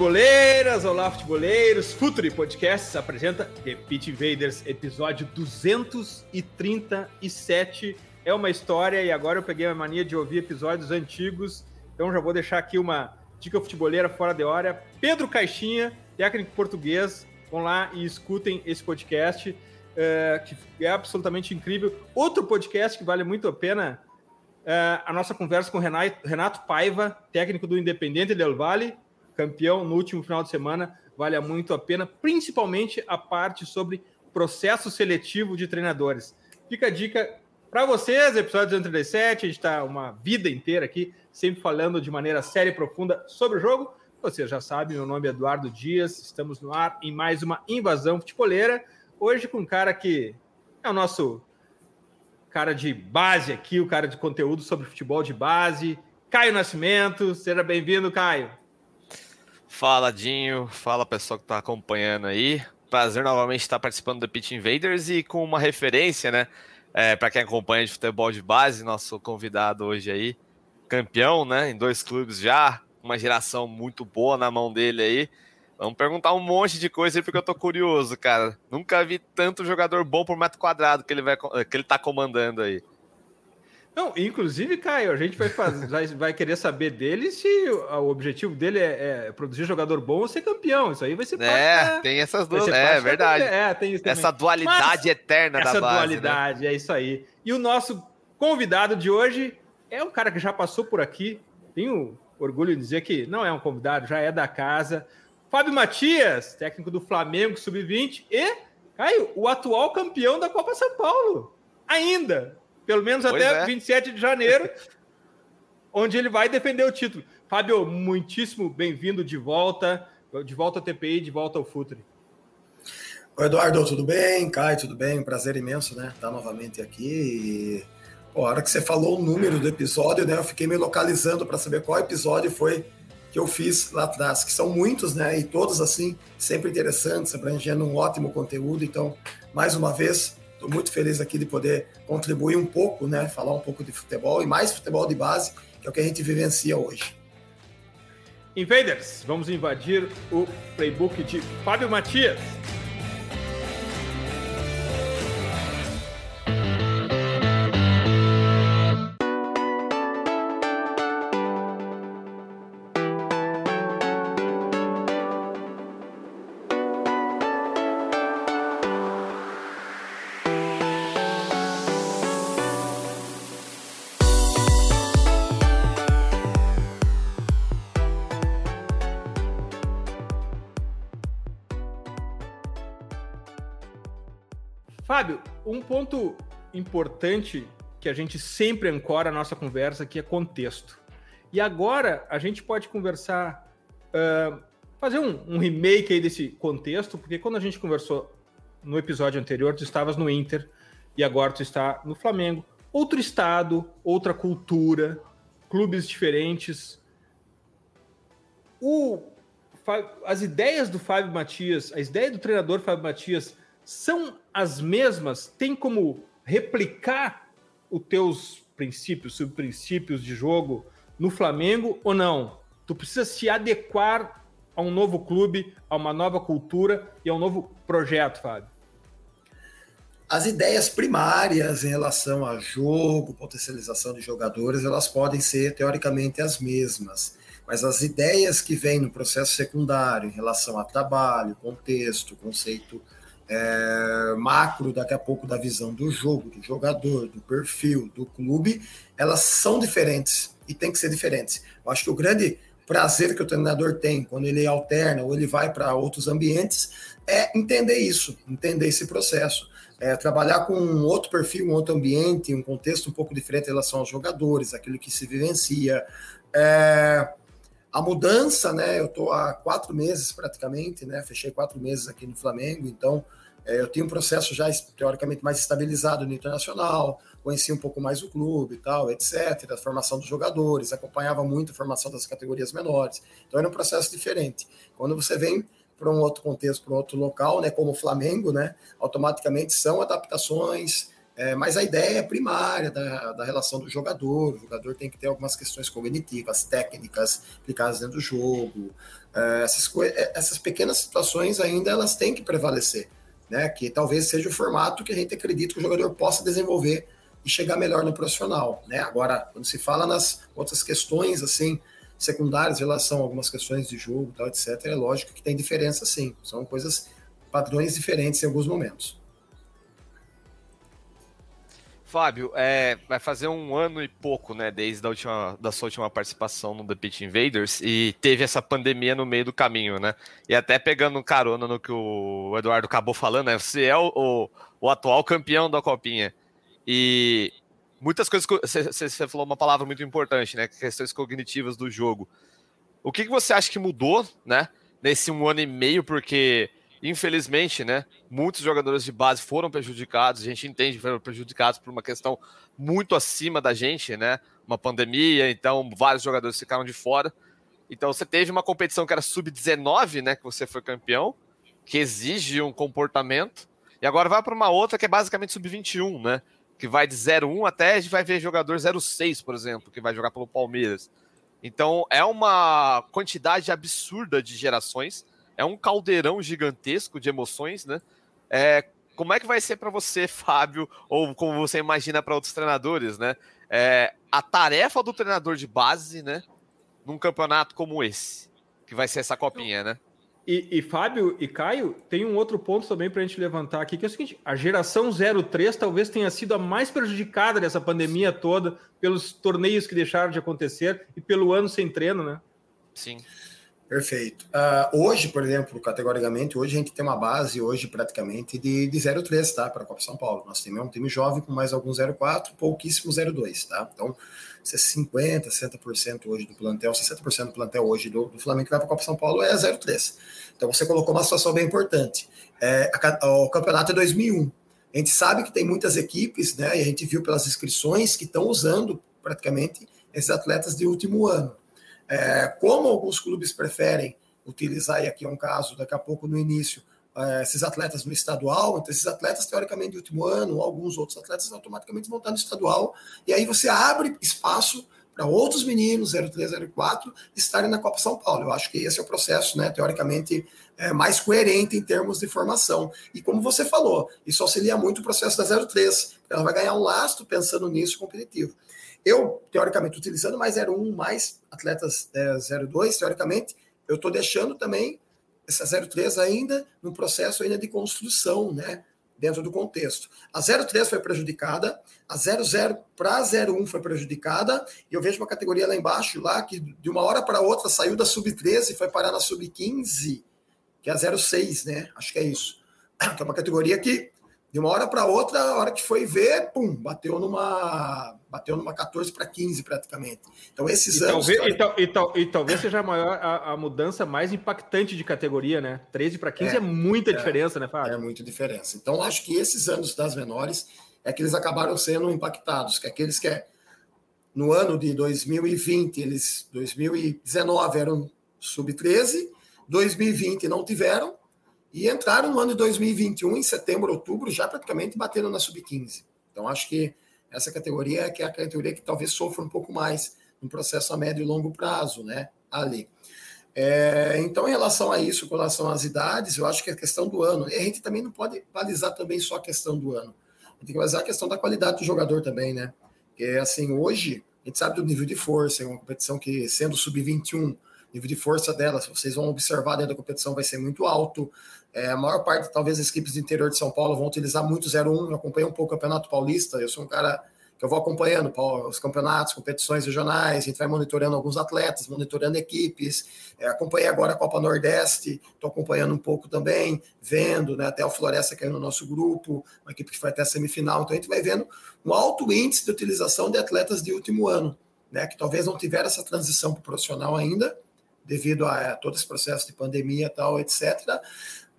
Futeboleiras! Olá, futeboleiros! Futuri Podcasts apresenta Pit Invaders, episódio 237. É uma história e agora eu peguei a mania de ouvir episódios antigos, então já vou deixar aqui uma dica futeboleira fora de hora. Pedro Caixinha, técnico português, vão lá e escutem esse podcast, uh, que é absolutamente incrível. Outro podcast que vale muito a pena, uh, a nossa conversa com Renato, Renato Paiva, técnico do Independente Del Valle, campeão no último final de semana, vale muito a pena, principalmente a parte sobre processo seletivo de treinadores. Fica a dica para vocês, episódio 237, a gente está uma vida inteira aqui, sempre falando de maneira séria e profunda sobre o jogo. Você já sabe, meu nome é Eduardo Dias, estamos no ar em mais uma invasão futebolera, hoje com um cara que é o nosso cara de base aqui, o cara de conteúdo sobre futebol de base, Caio Nascimento. Seja bem-vindo, Caio. Fala, Dinho. Fala, pessoal que está acompanhando aí. Prazer novamente estar participando do Pitch Invaders e com uma referência, né? É, para quem acompanha de futebol de base, nosso convidado hoje aí, campeão, né? Em dois clubes já, uma geração muito boa na mão dele aí. Vamos perguntar um monte de coisa aí, porque eu tô curioso, cara. Nunca vi tanto jogador bom por metro quadrado que ele, vai, que ele tá comandando aí. Não, inclusive, Caio, a gente vai, fazer, vai, vai querer saber dele se o objetivo dele é, é, produzir jogador bom ou ser campeão. Isso aí vai ser É, da, tem essas duas. É, verdade. É, tem isso Essa dualidade Mas, eterna da base. Essa dualidade, né? é isso aí. E o nosso convidado de hoje é um cara que já passou por aqui. Tenho orgulho de dizer que não é um convidado, já é da casa. Fábio Matias, técnico do Flamengo Sub-20 e, Caio, o atual campeão da Copa São Paulo. Ainda, pelo menos pois até é. 27 de janeiro, onde ele vai defender o título. Fábio, muitíssimo bem-vindo de volta, de volta ao TPI, de volta ao Futre. Oi, Eduardo, tudo bem? Caio, tudo bem? Um prazer imenso, né? Estar novamente aqui. E... Pô, a hora que você falou o número do episódio, né? Eu fiquei me localizando para saber qual episódio foi que eu fiz lá atrás, que são muitos, né? E todos assim, sempre interessantes, abrangendo um ótimo conteúdo. Então, mais uma vez, Estou muito feliz aqui de poder contribuir um pouco, né? Falar um pouco de futebol e mais futebol de base, que é o que a gente vivencia hoje. Invaders, vamos invadir o playbook de Fábio Matias. Um ponto importante que a gente sempre ancora a nossa conversa aqui é contexto. E agora a gente pode conversar, uh, fazer um, um, remake aí desse contexto, porque quando a gente conversou no episódio anterior, tu estavas no Inter e agora tu está no Flamengo. Outro estado, outra cultura, clubes diferentes. O, as ideias do Fábio Matias, a ideia do treinador Fábio Matias são as mesmas? Tem como replicar os teus princípios, subprincípios de jogo no Flamengo ou não? Tu precisa se adequar a um novo clube, a uma nova cultura e a um novo projeto, Fábio? As ideias primárias em relação a jogo, potencialização de jogadores, elas podem ser teoricamente as mesmas. Mas as ideias que vêm no processo secundário em relação a trabalho, contexto, conceito é, macro daqui a pouco da visão do jogo, do jogador, do perfil, do clube, elas são diferentes e tem que ser diferentes. Eu acho que o grande prazer que o treinador tem quando ele alterna ou ele vai para outros ambientes é entender isso, entender esse processo. é, trabalhar com um outro perfil, um outro ambiente, um contexto um pouco diferente em relação aos jogadores, aquilo que se vivencia. É, a mudança, né? Eu estou há quatro meses praticamente, né? Fechei quatro meses aqui no Flamengo, então eu tinha um processo já teoricamente mais estabilizado no internacional, conhecia um pouco mais o clube e tal, etc. A formação dos jogadores, acompanhava muito a formação das categorias menores. Então era um processo diferente. Quando você vem para um outro contexto, para um outro local, né, como o Flamengo, né, automaticamente são adaptações, é, mas a ideia primária da, da relação do jogador, o jogador tem que ter algumas questões cognitivas, técnicas aplicadas dentro do jogo, é, essas, é, essas pequenas situações ainda elas têm que prevalecer, né, que talvez seja o formato que a gente acredita que o jogador possa desenvolver e chegar melhor no profissional, né, agora, quando se fala nas outras questões, assim, secundárias em relação a algumas questões de jogo, tal, etc. É lógico que tem diferença, sim. São coisas, padrões diferentes em alguns momentos. Fábio, é, vai fazer um ano e pouco, né, desde a última, da sua última participação no The Pitch Invaders e teve essa pandemia no meio do caminho, né? E até pegando carona no que o Eduardo acabou falando, né? Você é o, o, o atual campeão da Copinha. E muitas coisas. Você falou uma palavra muito importante, né? Questões cognitivas do jogo. O que, que você acha que mudou, né? Nesse um ano e meio, porque infelizmente, né? Muitos jogadores de base foram prejudicados. A gente entende que foram prejudicados por uma questão muito acima da gente, né? Uma pandemia, então vários jogadores ficaram de fora. Então você teve uma competição que era sub-19, né? Que você foi campeão, que exige um comportamento. E agora vai para uma outra que é basicamente sub-21, né? que vai de 0,1 até a gente vai ver jogador 0,6, por exemplo, que vai jogar pelo Palmeiras. Então é uma quantidade absurda de gerações, é um caldeirão gigantesco de emoções, né? É, como é que vai ser para você, Fábio, ou como você imagina para outros treinadores, né? É, a tarefa do treinador de base, né? Num campeonato como esse, que vai ser essa copinha, né? E, e, Fábio e Caio, tem um outro ponto também para a gente levantar aqui, que é o seguinte: a geração 03 talvez tenha sido a mais prejudicada dessa pandemia toda, pelos torneios que deixaram de acontecer e pelo ano sem treino, né? Sim. Perfeito. Uh, hoje, por exemplo, categoricamente, hoje a gente tem uma base, hoje praticamente, de, de 03, tá? Para a Copa São Paulo. Nós temos um time jovem com mais alguns 04, pouquíssimo 02, tá? Então, 50%, 60% hoje do plantel, 60% do plantel hoje do, do Flamengo que vai para a Copa São Paulo é 0-3. Então você colocou uma situação bem importante. É, a, o campeonato é 2001. A gente sabe que tem muitas equipes, né? E a gente viu pelas inscrições que estão usando praticamente esses atletas de último ano. É, como alguns clubes preferem utilizar, e aqui é um caso, daqui a pouco no início, é, esses atletas no estadual, então esses atletas teoricamente de último ano, alguns outros atletas automaticamente vão estar no estadual, e aí você abre espaço para outros meninos, 03, 04, estarem na Copa São Paulo. Eu acho que esse é o processo, né, teoricamente, é, mais coerente em termos de formação. E como você falou, isso auxilia muito o processo da 03, ela vai ganhar um lastro pensando nisso competitivo. Eu, teoricamente, utilizando mais 01, mais atletas é, 02, teoricamente, eu estou deixando também essa 03 ainda no processo ainda de construção, né? Dentro do contexto. A 03 foi prejudicada, a 00 para 01 foi prejudicada, e eu vejo uma categoria lá embaixo, lá, que de uma hora para outra saiu da sub-13 e foi parar na sub-15, que é a 06, né? Acho que é isso. Que é uma categoria que de uma hora para outra, a hora que foi ver, pum, bateu numa bateu numa 14 para 15 praticamente. Então esses e anos talvez, e, tal, e, tal, e, talvez seja a maior a, a, mudança mais impactante de categoria, né? 13 para 15 é, é muita é, diferença, né, Fábio? É muita diferença. Então acho que esses anos das menores é que eles acabaram sendo impactados, que aqueles que é, no ano de 2020, eles 2019 eram sub 13, 2020 não tiveram e entraram no ano de 2021, em setembro, outubro, já praticamente batendo na sub-15. Então, acho que essa categoria é, que é a categoria que talvez sofra um pouco mais no processo a médio e longo prazo, né? Ali. É, então, em relação a isso, com relação às idades, eu acho que a questão do ano, e a gente também não pode balizar também só a questão do ano. Tem que balizar a questão da qualidade do jogador também, né? Porque, assim, hoje, a gente sabe do nível de força, é uma competição que, sendo sub-21, nível de força delas, vocês vão observar dentro da competição, vai ser muito alto. É, a maior parte, talvez, das equipes do interior de São Paulo vão utilizar muito 01. Eu acompanho um pouco o Campeonato Paulista. Eu sou um cara que eu vou acompanhando os campeonatos, competições regionais, a gente vai monitorando alguns atletas, monitorando equipes. É, acompanhei agora a Copa Nordeste, estou acompanhando um pouco também, vendo, né, até o Floresta caiu no nosso grupo, uma equipe que foi até a semifinal. Então a gente vai vendo um alto índice de utilização de atletas de último ano, né, que talvez não tiveram essa transição para profissional ainda, devido a, a todo esse processo de pandemia tal, etc.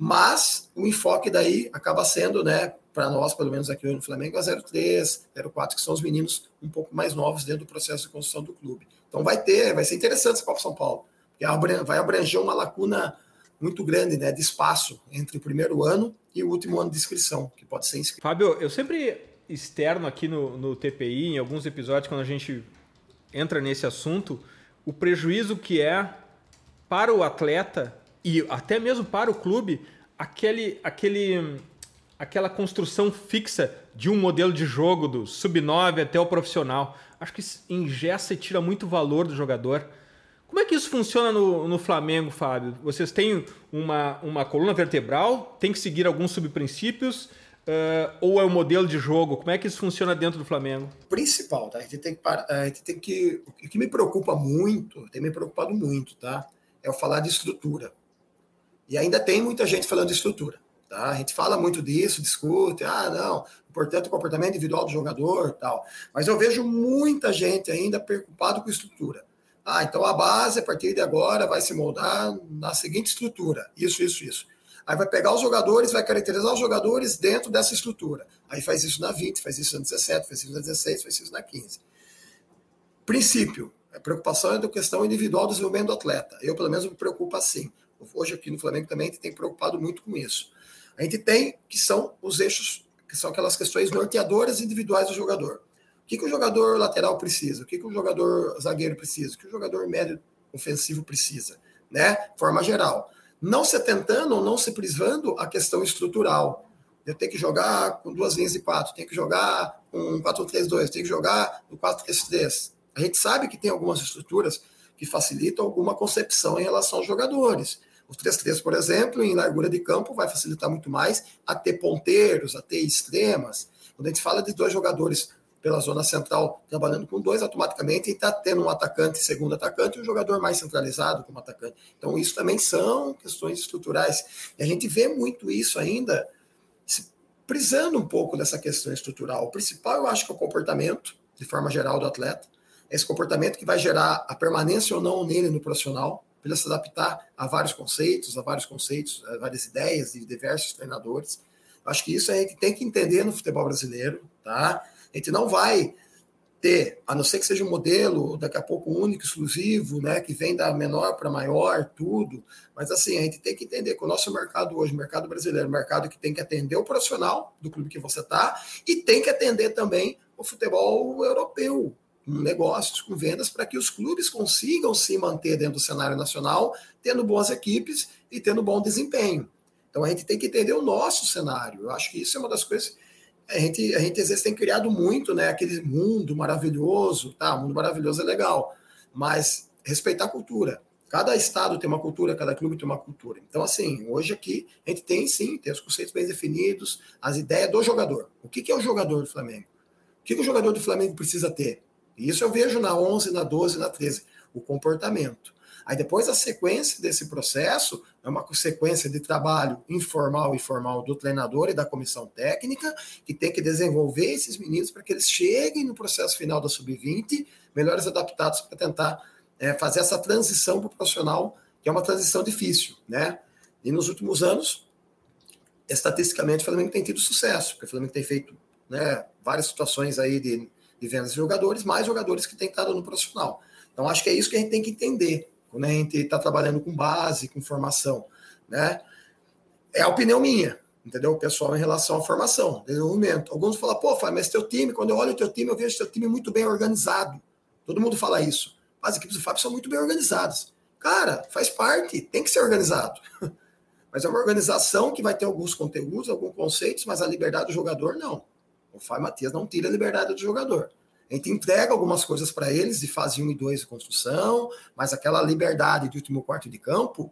Mas o enfoque daí acaba sendo, né, para nós, pelo menos aqui no Flamengo, a 03, 04, que são os meninos um pouco mais novos dentro do processo de construção do clube. Então vai ter, vai ser interessante esse Copa São Paulo, porque vai abranger uma lacuna muito grande né, de espaço entre o primeiro ano e o último ano de inscrição, que pode ser inscrito. Fábio, eu sempre externo aqui no, no TPI, em alguns episódios, quando a gente entra nesse assunto, o prejuízo que é para o atleta e até mesmo para o clube aquele, aquele aquela construção fixa de um modelo de jogo do sub-9 até o profissional. Acho que ingessa e tira muito valor do jogador. Como é que isso funciona no, no Flamengo, Fábio? Vocês têm uma, uma coluna vertebral, tem que seguir alguns subprincípios, uh, ou é o um modelo de jogo? Como é que isso funciona dentro do Flamengo? Principal, tá? A gente tem que, a gente tem que o que me preocupa muito, tem me preocupado muito, tá? É o falar de estrutura. E ainda tem muita gente falando de estrutura. Tá? A gente fala muito disso, discute, ah, não, importante o comportamento individual do jogador tal. Mas eu vejo muita gente ainda preocupado com estrutura. Ah, então a base, a partir de agora, vai se moldar na seguinte estrutura. Isso, isso, isso. Aí vai pegar os jogadores, vai caracterizar os jogadores dentro dessa estrutura. Aí faz isso na 20, faz isso na 17, faz isso na 16, faz isso na 15. Princípio. A preocupação é da questão individual do desenvolvimento do atleta. Eu, pelo menos, me preocupo assim. Hoje aqui no Flamengo também a gente tem preocupado muito com isso. A gente tem que são os eixos, que são aquelas questões norteadoras individuais do jogador. O que, que o jogador lateral precisa? O que, que o jogador zagueiro precisa? O que o jogador médio ofensivo precisa? Né? Forma geral. Não se atentando ou não se privando a questão estrutural. Eu tenho que jogar com duas linhas de quatro, tenho que jogar com 4-3-2, tenho que jogar no 4-3-3. A gente sabe que tem algumas estruturas que facilitam alguma concepção em relação aos jogadores. O 3-3, por exemplo, em largura de campo, vai facilitar muito mais a ter ponteiros, a ter extremas. Quando a gente fala de dois jogadores pela zona central trabalhando com dois, automaticamente está tendo um atacante, segundo atacante, e um jogador mais centralizado como atacante. Então, isso também são questões estruturais. E a gente vê muito isso ainda, prisando um pouco dessa questão estrutural. O principal, eu acho que é o comportamento, de forma geral, do atleta. Esse comportamento que vai gerar a permanência ou não nele no profissional para se adaptar a vários conceitos, a vários conceitos, a várias ideias de diversos treinadores. Acho que isso a gente tem que entender no futebol brasileiro, tá? A gente não vai ter, a não ser que seja um modelo daqui a pouco único, exclusivo, né, que vem da menor para maior, tudo. Mas assim, a gente tem que entender que o nosso mercado hoje, o mercado brasileiro, mercado que tem que atender o profissional do clube que você está e tem que atender também o futebol europeu, negócios, com vendas, para que os clubes consigam se manter dentro do cenário nacional, tendo boas equipes e tendo bom desempenho. Então a gente tem que entender o nosso cenário. Eu acho que isso é uma das coisas. A gente, a gente às vezes tem criado muito, né? Aquele mundo maravilhoso, tá? O mundo maravilhoso é legal, mas respeitar a cultura. Cada estado tem uma cultura, cada clube tem uma cultura. Então, assim, hoje aqui a gente tem sim, tem os conceitos bem definidos, as ideias do jogador. O que, que é o jogador do Flamengo? O que, que o jogador do Flamengo precisa ter? Isso eu vejo na 11, na 12, na 13, o comportamento. Aí depois a sequência desse processo é uma sequência de trabalho informal e formal do treinador e da comissão técnica, que tem que desenvolver esses meninos para que eles cheguem no processo final da sub-20 melhores adaptados para tentar é, fazer essa transição para o profissional, que é uma transição difícil, né? E nos últimos anos, estatisticamente, o Flamengo tem tido sucesso, porque o Flamengo tem feito né, várias situações aí de de vendas de jogadores, mais jogadores que têm estado no profissional. Então, acho que é isso que a gente tem que entender quando a gente está trabalhando com base, com formação. Né? É a opinião minha, entendeu? Pessoal, em relação à formação, desenvolvimento. Alguns falam, pô, Fábio, mas teu time, quando eu olho o teu time, eu vejo teu time muito bem organizado. Todo mundo fala isso. As equipes do Fábio são muito bem organizadas. Cara, faz parte, tem que ser organizado. Mas é uma organização que vai ter alguns conteúdos, alguns conceitos, mas a liberdade do jogador não. O Fábio Matias não tira a liberdade do jogador. A gente entrega algumas coisas para eles de fase 1 e 2 de construção, mas aquela liberdade de último quarto de campo,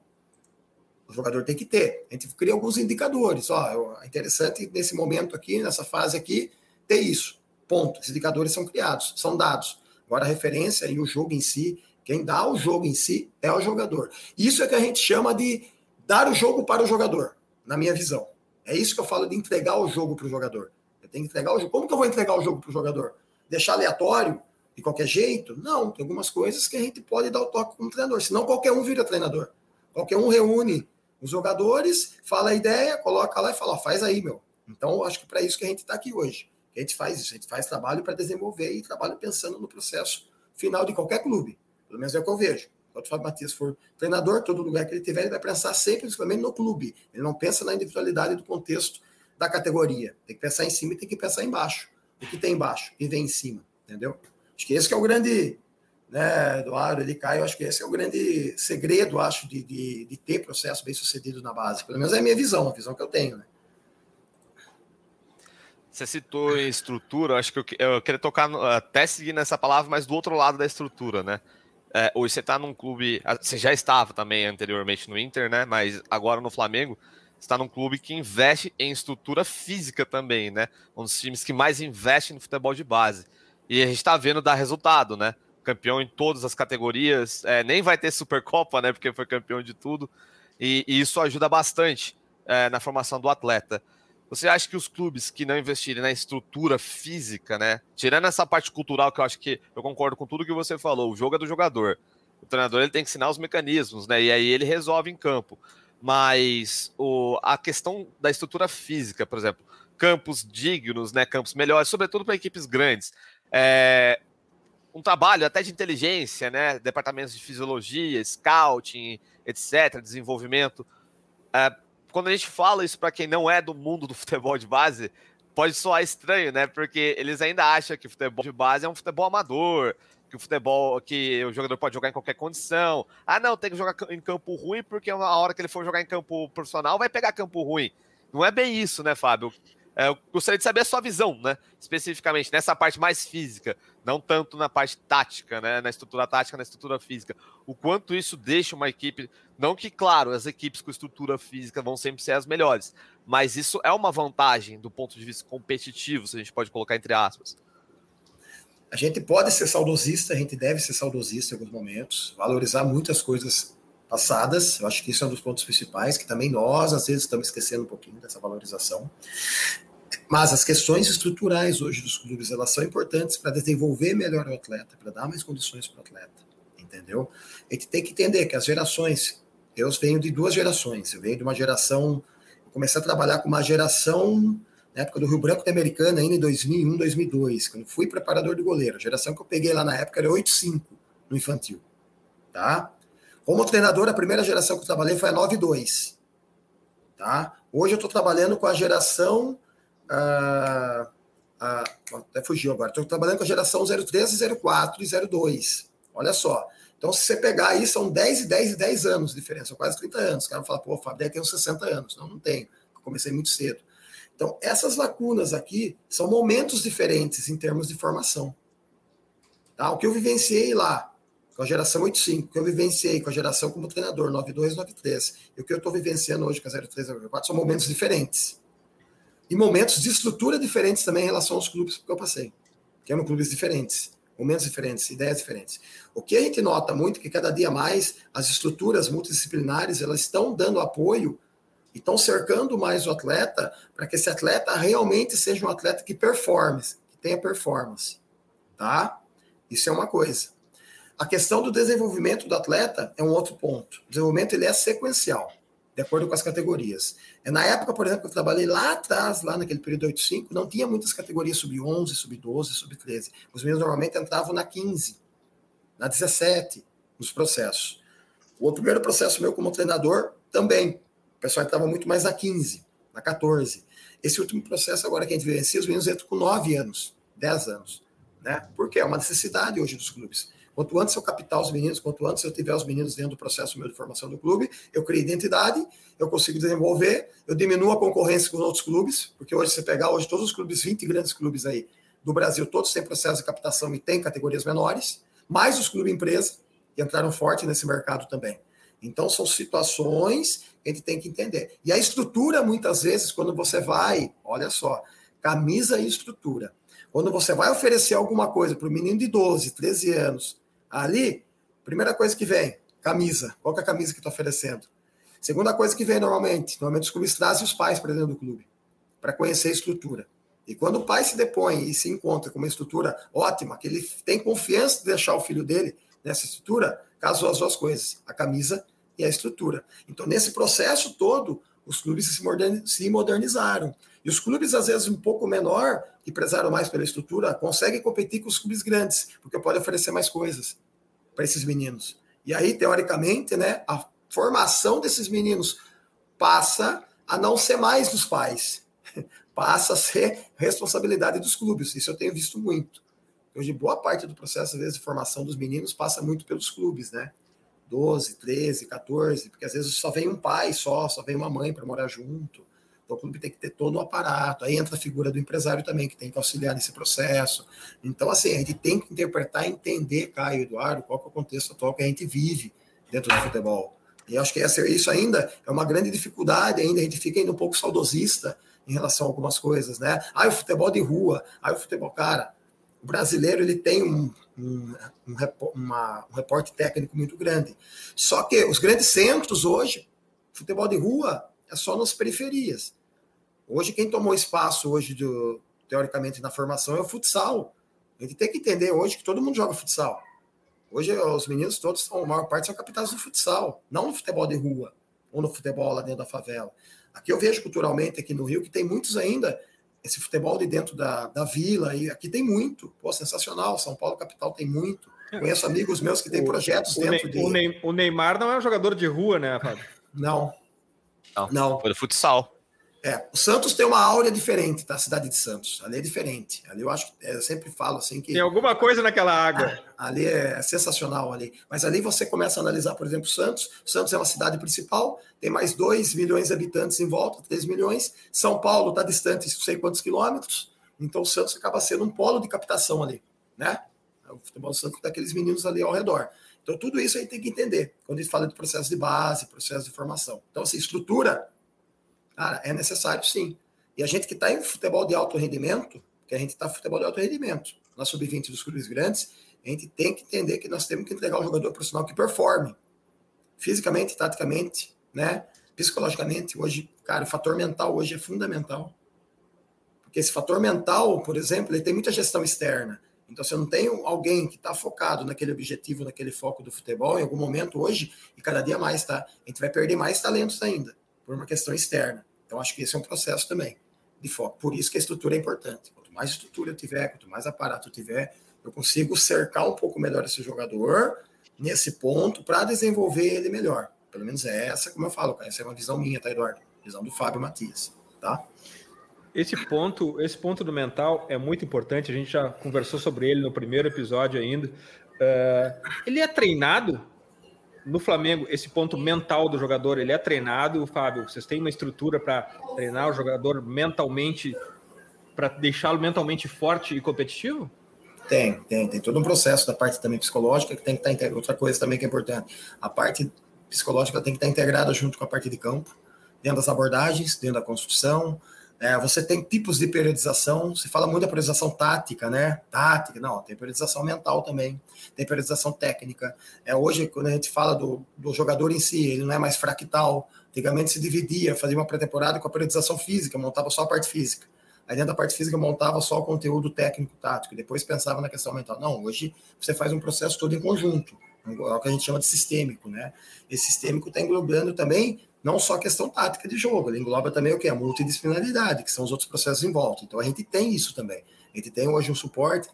o jogador tem que ter. A gente cria alguns indicadores. Ó, é interessante nesse momento aqui, nessa fase aqui, ter isso. Ponto. Esses indicadores são criados, são dados. Agora, a referência e o jogo em si, quem dá o jogo em si é o jogador. Isso é que a gente chama de dar o jogo para o jogador, na minha visão. É isso que eu falo de entregar o jogo para o jogador. Eu tenho que entregar o jogo. Como que eu vou entregar o jogo para o jogador? Deixar aleatório? De qualquer jeito? Não, tem algumas coisas que a gente pode dar o toque como treinador. Senão qualquer um vira treinador. Qualquer um reúne os jogadores, fala a ideia, coloca lá e fala, ó, faz aí, meu. Então, acho que para isso que a gente está aqui hoje. A gente faz isso, a gente faz trabalho para desenvolver e trabalho pensando no processo final de qualquer clube. Pelo menos é o que eu vejo. Quando o Fábio Matias for treinador, todo lugar que ele tiver, ele vai pensar sempre principalmente no clube. Ele não pensa na individualidade do contexto da categoria. Tem que pensar em cima e tem que pensar embaixo. O que tem embaixo? Que vem em cima. Entendeu? Acho que esse que é o grande né, Eduardo, ele cai, eu acho que esse é o grande segredo, acho, de, de, de, ter processo bem sucedido na base. Pelo menos é a minha visão, a visão que eu tenho, né? Você citou em estrutura, acho que eu, eu queria tocar, no, até seguir nessa palavra, mas do outro lado da estrutura, né? É, hoje você está num clube, ah, você já estava também anteriormente no Inter, né? Mas agora no Flamengo, está num clube que investe em estrutura física também, né? Um dos times que mais investe no futebol de base. E a gente está vendo dar resultado, né? campeão em todas as categorias, é, nem vai ter Supercopa, né? Porque foi campeão de tudo, e, e isso ajuda bastante é, na formação do atleta. Você acha que os clubes que não investirem na estrutura física, né? Tirando essa parte cultural, que eu acho que eu concordo com tudo que você falou, o jogo é do jogador. O treinador ele tem que ensinar os mecanismos, né? E aí ele resolve em campo. Mas o, a questão da estrutura física, por exemplo, campos dignos, né? Campos melhores, sobretudo para equipes grandes. É, um trabalho até de inteligência, né? Departamentos de fisiologia, scouting, etc., desenvolvimento. É, quando a gente fala isso para quem não é do mundo do futebol de base, pode soar estranho, né? Porque eles ainda acham que o futebol de base é um futebol amador, que o futebol que o jogador pode jogar em qualquer condição. Ah, não, tem que jogar em campo ruim porque a hora que ele for jogar em campo profissional vai pegar campo ruim. Não é bem isso, né, Fábio? É, eu gostaria de saber a sua visão, né? Especificamente nessa parte mais física, não tanto na parte tática, né? Na estrutura tática, na estrutura física. O quanto isso deixa uma equipe. Não que, claro, as equipes com estrutura física vão sempre ser as melhores, mas isso é uma vantagem do ponto de vista competitivo, se a gente pode colocar entre aspas. A gente pode ser saudosista, a gente deve ser saudosista em alguns momentos, valorizar muitas coisas passadas. Eu acho que isso é um dos pontos principais, que também nós, às vezes, estamos esquecendo um pouquinho dessa valorização. Mas as questões estruturais hoje dos clubes, elas são importantes para desenvolver melhor o atleta, para dar mais condições para o atleta, entendeu? A gente tem que entender que as gerações, eu venho de duas gerações, eu venho de uma geração, comecei a trabalhar com uma geração na época do Rio Branco da Americana, ainda em 2001, 2002, quando fui preparador de goleiro. A geração que eu peguei lá na época era 8-5 no infantil, tá? Como treinador, a primeira geração que eu trabalhei foi a 9-2, tá? Hoje eu estou trabalhando com a geração ah, ah, até fugiu agora. Estou trabalhando com a geração 03, 04 e 02. Olha só. Então, se você pegar aí, são 10 e 10 e 10 anos de diferença, quase 30 anos. O cara fala, pô, Fábio tem uns 60 anos. Não, não tenho. Eu comecei muito cedo. Então, essas lacunas aqui são momentos diferentes em termos de formação. Tá? O que eu vivenciei lá, com a geração 85, o que eu vivenciei com a geração como treinador, 92, 93, e o que eu estou vivenciando hoje com a 03, 04, são momentos diferentes e momentos de estrutura diferentes também em relação aos clubes que eu passei, que eram clubes diferentes, momentos diferentes, ideias diferentes. O que a gente nota muito é que cada dia mais as estruturas multidisciplinares elas estão dando apoio e estão cercando mais o atleta para que esse atleta realmente seja um atleta que performe, que tenha performance, tá? Isso é uma coisa. A questão do desenvolvimento do atleta é um outro ponto. O desenvolvimento ele é sequencial de acordo com as categorias. É, na época, por exemplo, que eu trabalhei lá atrás, lá naquele período 85, não tinha muitas categorias sub-11, sub-12, sub-13. Os meninos normalmente entravam na 15, na 17, nos processos. O primeiro processo meu como treinador, também. O pessoal entrava muito mais na 15, na 14. Esse último processo agora que a gente vivencia, os meninos entram com 9 anos, 10 anos. Né? Porque é uma necessidade hoje dos clubes. Quanto antes eu captar os meninos, quanto antes eu tiver os meninos dentro do processo meu de formação do clube, eu crio identidade, eu consigo desenvolver, eu diminuo a concorrência com os outros clubes, porque hoje você pegar hoje todos os clubes, 20 grandes clubes aí do Brasil, todos têm processo de captação e têm categorias menores, mais os clubes empresa, que entraram forte nesse mercado também. Então, são situações que a gente tem que entender. E a estrutura, muitas vezes, quando você vai, olha só, camisa e estrutura. Quando você vai oferecer alguma coisa para o menino de 12, 13 anos, ali, primeira coisa que vem, camisa. Qual é a camisa que está oferecendo? Segunda coisa que vem normalmente, normalmente os clubes trazem os pais para dentro do clube, para conhecer a estrutura. E quando o pai se depõe e se encontra com uma estrutura ótima, que ele tem confiança de deixar o filho dele nessa estrutura, casou as duas coisas, a camisa e a estrutura. Então, nesse processo todo, os clubes se modernizaram. E os clubes, às vezes, um pouco menor, que prezaram mais pela estrutura, conseguem competir com os clubes grandes, porque podem oferecer mais coisas para esses meninos. E aí, teoricamente, né, a formação desses meninos passa a não ser mais dos pais, passa a ser responsabilidade dos clubes. Isso eu tenho visto muito. Hoje, boa parte do processo, às vezes, de formação dos meninos passa muito pelos clubes, né? 12, 13, 14, porque às vezes só vem um pai só, só vem uma mãe para morar junto. Então o clube tem que ter todo o aparato. Aí entra a figura do empresário também, que tem que auxiliar nesse processo. Então, assim, a gente tem que interpretar entender, Caio Eduardo, qual é o contexto atual que a gente vive dentro do futebol. E acho que essa, isso ainda é uma grande dificuldade, ainda a gente fica ainda um pouco saudosista em relação a algumas coisas, né? Ah, o futebol de rua, ah, o futebol, cara, o brasileiro ele tem um, um, um, uma, um reporte técnico muito grande. Só que os grandes centros hoje, futebol de rua é só nas periferias. Hoje, quem tomou espaço hoje, do, teoricamente, na formação é o futsal. A gente tem que entender hoje que todo mundo joga futsal. Hoje, os meninos todos, a maior parte, são capitados do futsal, não no futebol de rua ou no futebol lá dentro da favela. Aqui eu vejo culturalmente, aqui no Rio, que tem muitos ainda esse futebol de dentro da, da vila, e aqui tem muito. Pô, sensacional. São Paulo, capital, tem muito. Conheço amigos meus que têm projetos o dentro ne de. O Neymar não é um jogador de rua, né, Fábio? Não. Não. não. Foi do futsal. É, o Santos tem uma áurea diferente, tá? A cidade de Santos. Ali é diferente. Ali eu acho que é, eu sempre falo assim que. Tem alguma coisa naquela água. Ah, ali é sensacional ali. Mas ali você começa a analisar, por exemplo, Santos. Santos é uma cidade principal, tem mais 2 milhões de habitantes em volta, 3 milhões. São Paulo está distante não sei quantos quilômetros. Então o Santos acaba sendo um polo de captação ali, né? O futebol Santos daqueles meninos ali ao redor. Então tudo isso aí tem que entender quando a gente fala de processo de base, processo de formação. Então, assim, estrutura Cara, é necessário sim. E a gente que está em futebol de alto rendimento, que a gente está em futebol de alto rendimento, na sub-20 dos clubes grandes, a gente tem que entender que nós temos que entregar um jogador profissional que performe fisicamente, taticamente, né? Psicologicamente, hoje, cara, o fator mental hoje é fundamental. Porque esse fator mental, por exemplo, ele tem muita gestão externa. Então, se eu não tenho alguém que está focado naquele objetivo, naquele foco do futebol, em algum momento hoje, e cada dia mais, tá? A gente vai perder mais talentos ainda, por uma questão externa. Então, acho que esse é um processo também de foco. Por isso que a estrutura é importante. Quanto mais estrutura eu tiver, quanto mais aparato eu tiver, eu consigo cercar um pouco melhor esse jogador nesse ponto para desenvolver ele melhor. Pelo menos é essa, como eu falo, essa é uma visão minha, tá, Eduardo? Visão do Fábio Matias, tá? Esse ponto, esse ponto do mental é muito importante. A gente já conversou sobre ele no primeiro episódio ainda. Uh, ele é treinado no Flamengo, esse ponto mental do jogador, ele é treinado, Fábio? Vocês têm uma estrutura para treinar o jogador mentalmente, para deixá-lo mentalmente forte e competitivo? Tem, tem. Tem todo um processo da parte também psicológica que tem que estar tá integrado. Outra coisa também que é importante, a parte psicológica tem que estar tá integrada junto com a parte de campo, dentro das abordagens, dentro da construção, é, você tem tipos de periodização, se fala muito da periodização tática, né? Tática, não, tem periodização mental também, tem periodização técnica. É, hoje, quando a gente fala do, do jogador em si, ele não é mais fractal. Antigamente se dividia, fazia uma pré-temporada com a periodização física, montava só a parte física. Aí dentro da parte física montava só o conteúdo técnico, tático, e depois pensava na questão mental. Não, hoje você faz um processo todo em conjunto, é o que a gente chama de sistêmico, né? Esse sistêmico está englobando também não só a questão tática de jogo, ele engloba também o que? A multidisciplinaridade, que são os outros processos em volta. Então a gente tem isso também. A gente tem hoje um suporte.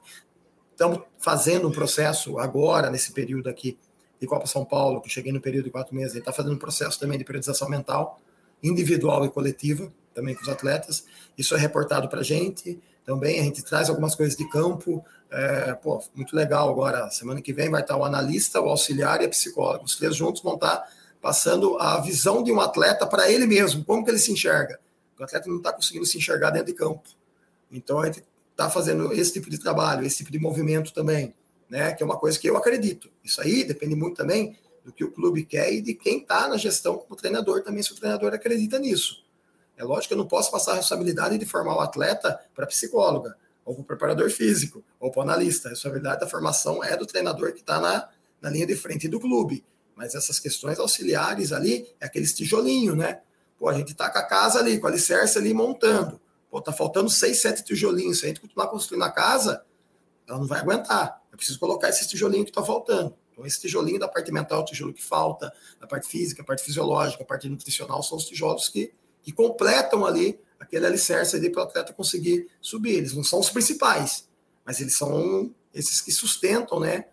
Estamos fazendo um processo agora, nesse período aqui de Copa São Paulo, que cheguei no período de quatro meses, a gente está fazendo um processo também de periodização mental, individual e coletiva, também com os atletas. Isso é reportado para a gente. Também a gente traz algumas coisas de campo. É, pô, muito legal agora. Semana que vem vai estar o analista, o auxiliar e a psicóloga. Os três juntos vão estar passando a visão de um atleta para ele mesmo, como que ele se enxerga. O atleta não está conseguindo se enxergar dentro de campo. Então a gente está fazendo esse tipo de trabalho, esse tipo de movimento também, né? Que é uma coisa que eu acredito. Isso aí depende muito também do que o clube quer e de quem está na gestão como treinador também, se o treinador acredita nisso. É lógico que eu não posso passar a responsabilidade de formar o atleta para psicóloga. ou para o preparador físico, ou para o analista. A responsabilidade da formação é do treinador que está na, na linha de frente do clube. Mas essas questões auxiliares ali, é aqueles tijolinho, né? Pô, a gente está com a casa ali, com a alicerce ali montando. Pô, tá faltando seis, sete tijolinhos. Se a gente continuar construindo a casa, ela não vai aguentar. Eu preciso colocar esses tijolinhos que está faltando. Então, esse tijolinho da parte mental, o tijolo que falta, da parte física, a parte fisiológica, a parte nutricional, são os tijolos que, que completam ali aquele alicerce ali para o atleta conseguir subir. Eles não são os principais, mas eles são esses que sustentam, né?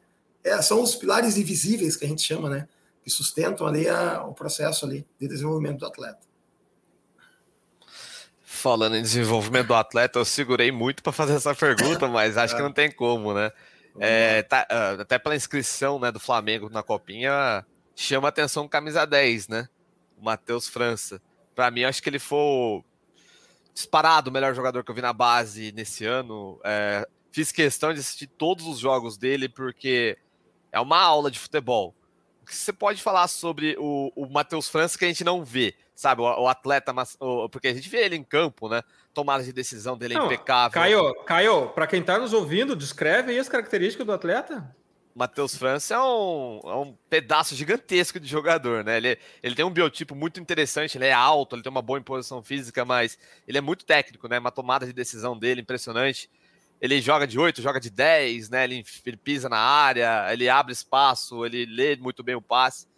É, são os pilares invisíveis que a gente chama, né? Que sustentam ali a, o processo ali de desenvolvimento do atleta. Falando em desenvolvimento do atleta, eu segurei muito para fazer essa pergunta, mas acho que não tem como, né? É, tá, ah, até pela inscrição né, do Flamengo na Copinha, chama atenção camisa 10, né? O Matheus França. Para mim, acho que ele foi disparado o melhor jogador que eu vi na base nesse ano. É, fiz questão de assistir todos os jogos dele, porque é uma aula de futebol. O que você pode falar sobre o, o Matheus França que a gente não vê, sabe? O, o atleta, o, porque a gente vê ele em campo, né? Tomada de decisão dele é não, impecável. Caio, Caio para quem está nos ouvindo, descreve aí as características do atleta. Matheus França é um, é um pedaço gigantesco de jogador, né? Ele, ele tem um biotipo muito interessante, ele é alto, ele tem uma boa imposição física, mas ele é muito técnico, né? Uma tomada de decisão dele impressionante. Ele joga de 8, joga de 10, né? Ele, ele pisa na área, ele abre espaço, ele lê muito bem o passe.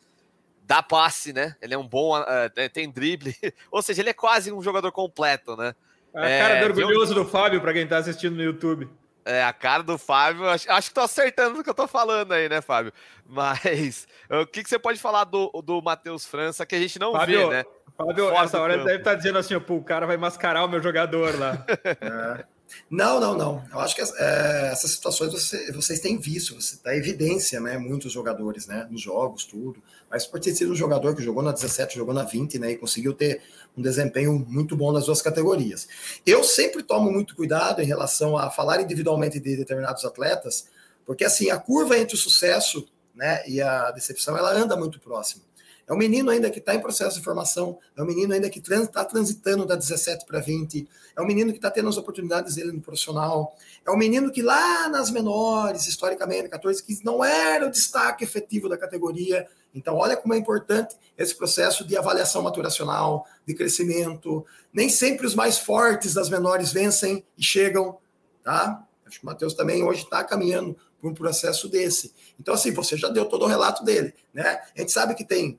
Dá passe, né? Ele é um bom. Uh, tem drible. Ou seja, ele é quase um jogador completo, né? A cara é, orgulhoso do Fábio, para quem está assistindo no YouTube. É, a cara do Fábio, acho, acho que tô acertando o que eu tô falando aí, né, Fábio? Mas o que, que você pode falar do, do Matheus França que a gente não Fábio, vê, né? Fábio, Fora essa hora ele deve estar tá dizendo assim, pô, o cara vai mascarar o meu jogador lá. é. Não, não, não. Eu acho que é, essas situações você, vocês têm visto, você dá evidência, né? Muitos jogadores, né? Nos jogos, tudo. Mas por ter sido um jogador que jogou na 17, jogou na 20, né? E conseguiu ter um desempenho muito bom nas duas categorias. Eu sempre tomo muito cuidado em relação a falar individualmente de determinados atletas, porque assim, a curva entre o sucesso né, e a decepção, ela anda muito próximo. É um menino ainda que está em processo de formação, é um menino ainda que está transitando da 17 para 20, é um menino que está tendo as oportunidades dele no profissional, é um menino que lá nas menores, historicamente, 14, 15, não era o destaque efetivo da categoria. Então, olha como é importante esse processo de avaliação maturacional, de crescimento. Nem sempre os mais fortes das menores vencem e chegam, tá? Acho que o Matheus também hoje está caminhando por um processo desse. Então, assim, você já deu todo o relato dele, né? A gente sabe que tem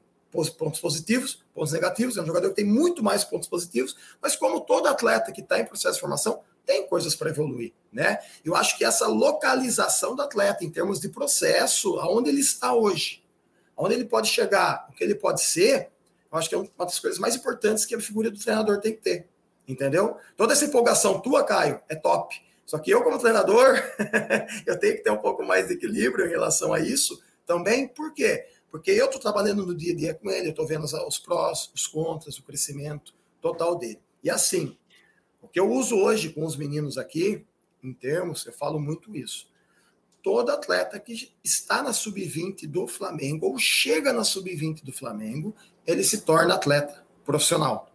pontos positivos, pontos negativos. É um jogador que tem muito mais pontos positivos, mas como todo atleta que está em processo de formação, tem coisas para evoluir, né? Eu acho que essa localização do atleta em termos de processo, aonde ele está hoje, aonde ele pode chegar, o que ele pode ser, eu acho que é uma das coisas mais importantes que a figura do treinador tem que ter, entendeu? Toda essa empolgação tua, Caio, é top. Só que eu, como treinador, eu tenho que ter um pouco mais de equilíbrio em relação a isso também, por quê? Porque eu estou trabalhando no dia a dia com ele, eu estou vendo os prós, os contras, o crescimento total dele. E assim, o que eu uso hoje com os meninos aqui, em termos, eu falo muito isso. Todo atleta que está na sub-20 do Flamengo ou chega na sub-20 do Flamengo, ele se torna atleta profissional.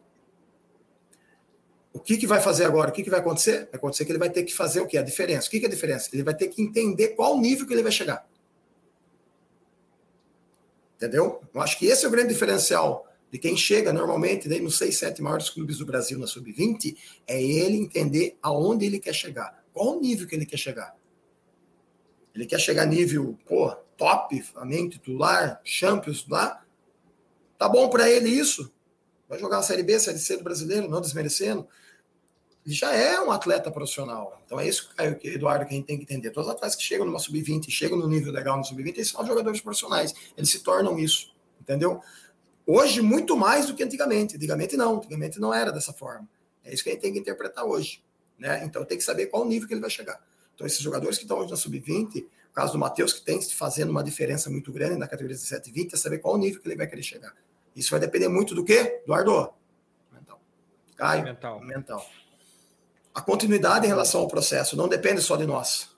O que, que vai fazer agora? O que, que vai acontecer? Vai acontecer que ele vai ter que fazer o quê? A diferença. O que, que é a diferença? Ele vai ter que entender qual nível que ele vai chegar. Entendeu? Eu acho que esse é o grande diferencial de quem chega normalmente daí nos seis, sete maiores clubes do Brasil na sub-20, é ele entender aonde ele quer chegar, qual o nível que ele quer chegar. Ele quer chegar nível, pô, top, Flamengo titular, Champions lá. Tá bom para ele isso? Vai jogar a Série B, Série C do brasileiro, não desmerecendo já é um atleta profissional. Então é isso, Caio, que, Eduardo, que a gente tem que entender. Todos os atletas que chegam numa sub-20, chegam no nível legal no sub-20, eles são jogadores profissionais. Eles se tornam isso, entendeu? Hoje, muito mais do que antigamente. Antigamente não, antigamente não era dessa forma. É isso que a gente tem que interpretar hoje. Né? Então tem que saber qual nível que ele vai chegar. Então esses jogadores que estão hoje na sub-20, o caso do Matheus, que tem fazendo uma diferença muito grande na categoria 17 e 20, é saber qual nível que ele vai querer chegar. Isso vai depender muito do quê? Eduardo? Mental. Caio? Mental. Mental. A continuidade em relação ao processo não depende só de nós,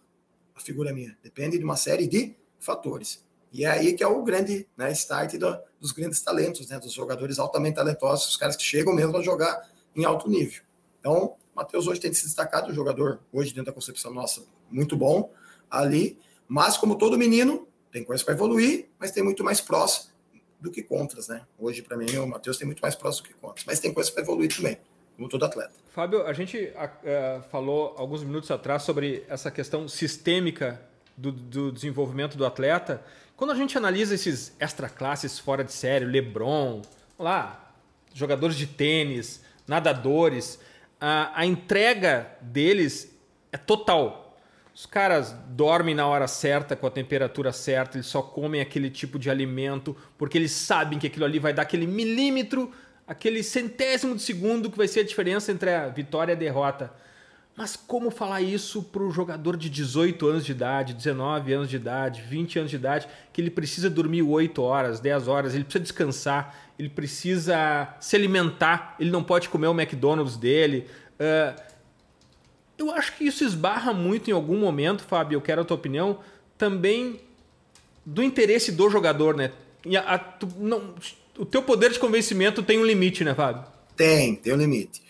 a figura é minha, depende de uma série de fatores. E é aí que é o grande né, start do, dos grandes talentos, né, dos jogadores altamente talentosos, os caras que chegam mesmo a jogar em alto nível. Então, Matheus hoje tem se destacado, o jogador, hoje dentro da concepção nossa, muito bom ali. Mas, como todo menino, tem coisa para evoluir, mas tem muito mais prós do que contras, né? Hoje, para mim, o Matheus tem muito mais prós do que contras. Mas tem coisa para evoluir também, como todo atleta. Fábio, a gente uh, falou alguns minutos atrás sobre essa questão sistêmica do, do desenvolvimento do atleta. Quando a gente analisa esses extra classes fora de série, LeBron, lá, jogadores de tênis, nadadores, a, a entrega deles é total. Os caras dormem na hora certa, com a temperatura certa, eles só comem aquele tipo de alimento, porque eles sabem que aquilo ali vai dar aquele milímetro, aquele centésimo de segundo que vai ser a diferença entre a vitória e a derrota. Mas como falar isso para o jogador de 18 anos de idade, 19 anos de idade, 20 anos de idade, que ele precisa dormir 8 horas, 10 horas, ele precisa descansar, ele precisa se alimentar, ele não pode comer o McDonald's dele. Uh, eu acho que isso esbarra muito em algum momento, Fábio, eu quero a tua opinião, também do interesse do jogador, né? A, a, tu, não, o teu poder de convencimento tem um limite, né, Fábio? Tem, tem um limite.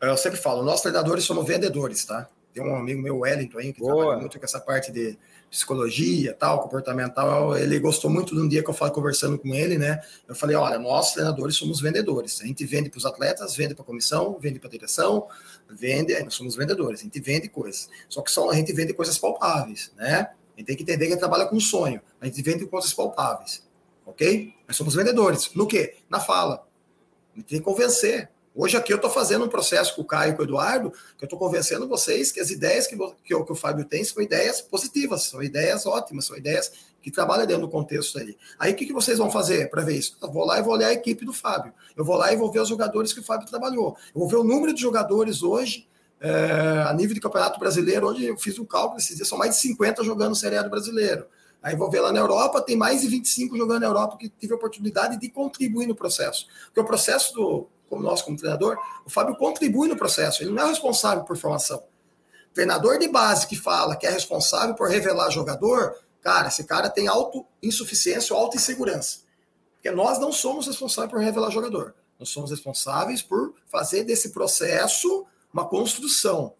Eu sempre falo, nós treinadores somos vendedores, tá? Tem um amigo meu, Wellington, aí, que Boa. trabalha muito com essa parte de psicologia, tal, comportamental. Ele gostou muito de um dia que eu falei conversando com ele, né? Eu falei, olha, nós treinadores somos vendedores. A gente vende para os atletas, vende para a comissão, vende para a direção, vende, nós somos vendedores. A gente vende coisas. Só que só a gente vende coisas palpáveis, né? A gente tem que entender que a gente trabalha com sonho. A gente vende coisas palpáveis, ok? Nós somos vendedores. No quê? Na fala. Tem que convencer. Hoje aqui eu estou fazendo um processo com o Caio e com o Eduardo, que eu estou convencendo vocês que as ideias que, que, o, que o Fábio tem são ideias positivas, são ideias ótimas, são ideias que trabalham dentro do contexto ali. Aí o que, que vocês vão fazer para ver isso? Eu vou lá e vou olhar a equipe do Fábio. Eu vou lá e vou ver os jogadores que o Fábio trabalhou. Eu vou ver o número de jogadores hoje é, a nível de campeonato brasileiro. Hoje eu fiz um cálculo esses dias, são mais de 50 jogando Série A do brasileiro. Aí vou ver lá na Europa, tem mais de 25 jogando na Europa que tive a oportunidade de contribuir no processo. Porque o processo do, como nós, como treinador, o Fábio contribui no processo, ele não é responsável por formação. Treinador de base que fala que é responsável por revelar jogador, cara, esse cara tem auto-insuficiência ou auto-insegurança. Porque nós não somos responsáveis por revelar jogador. Nós somos responsáveis por fazer desse processo uma construção.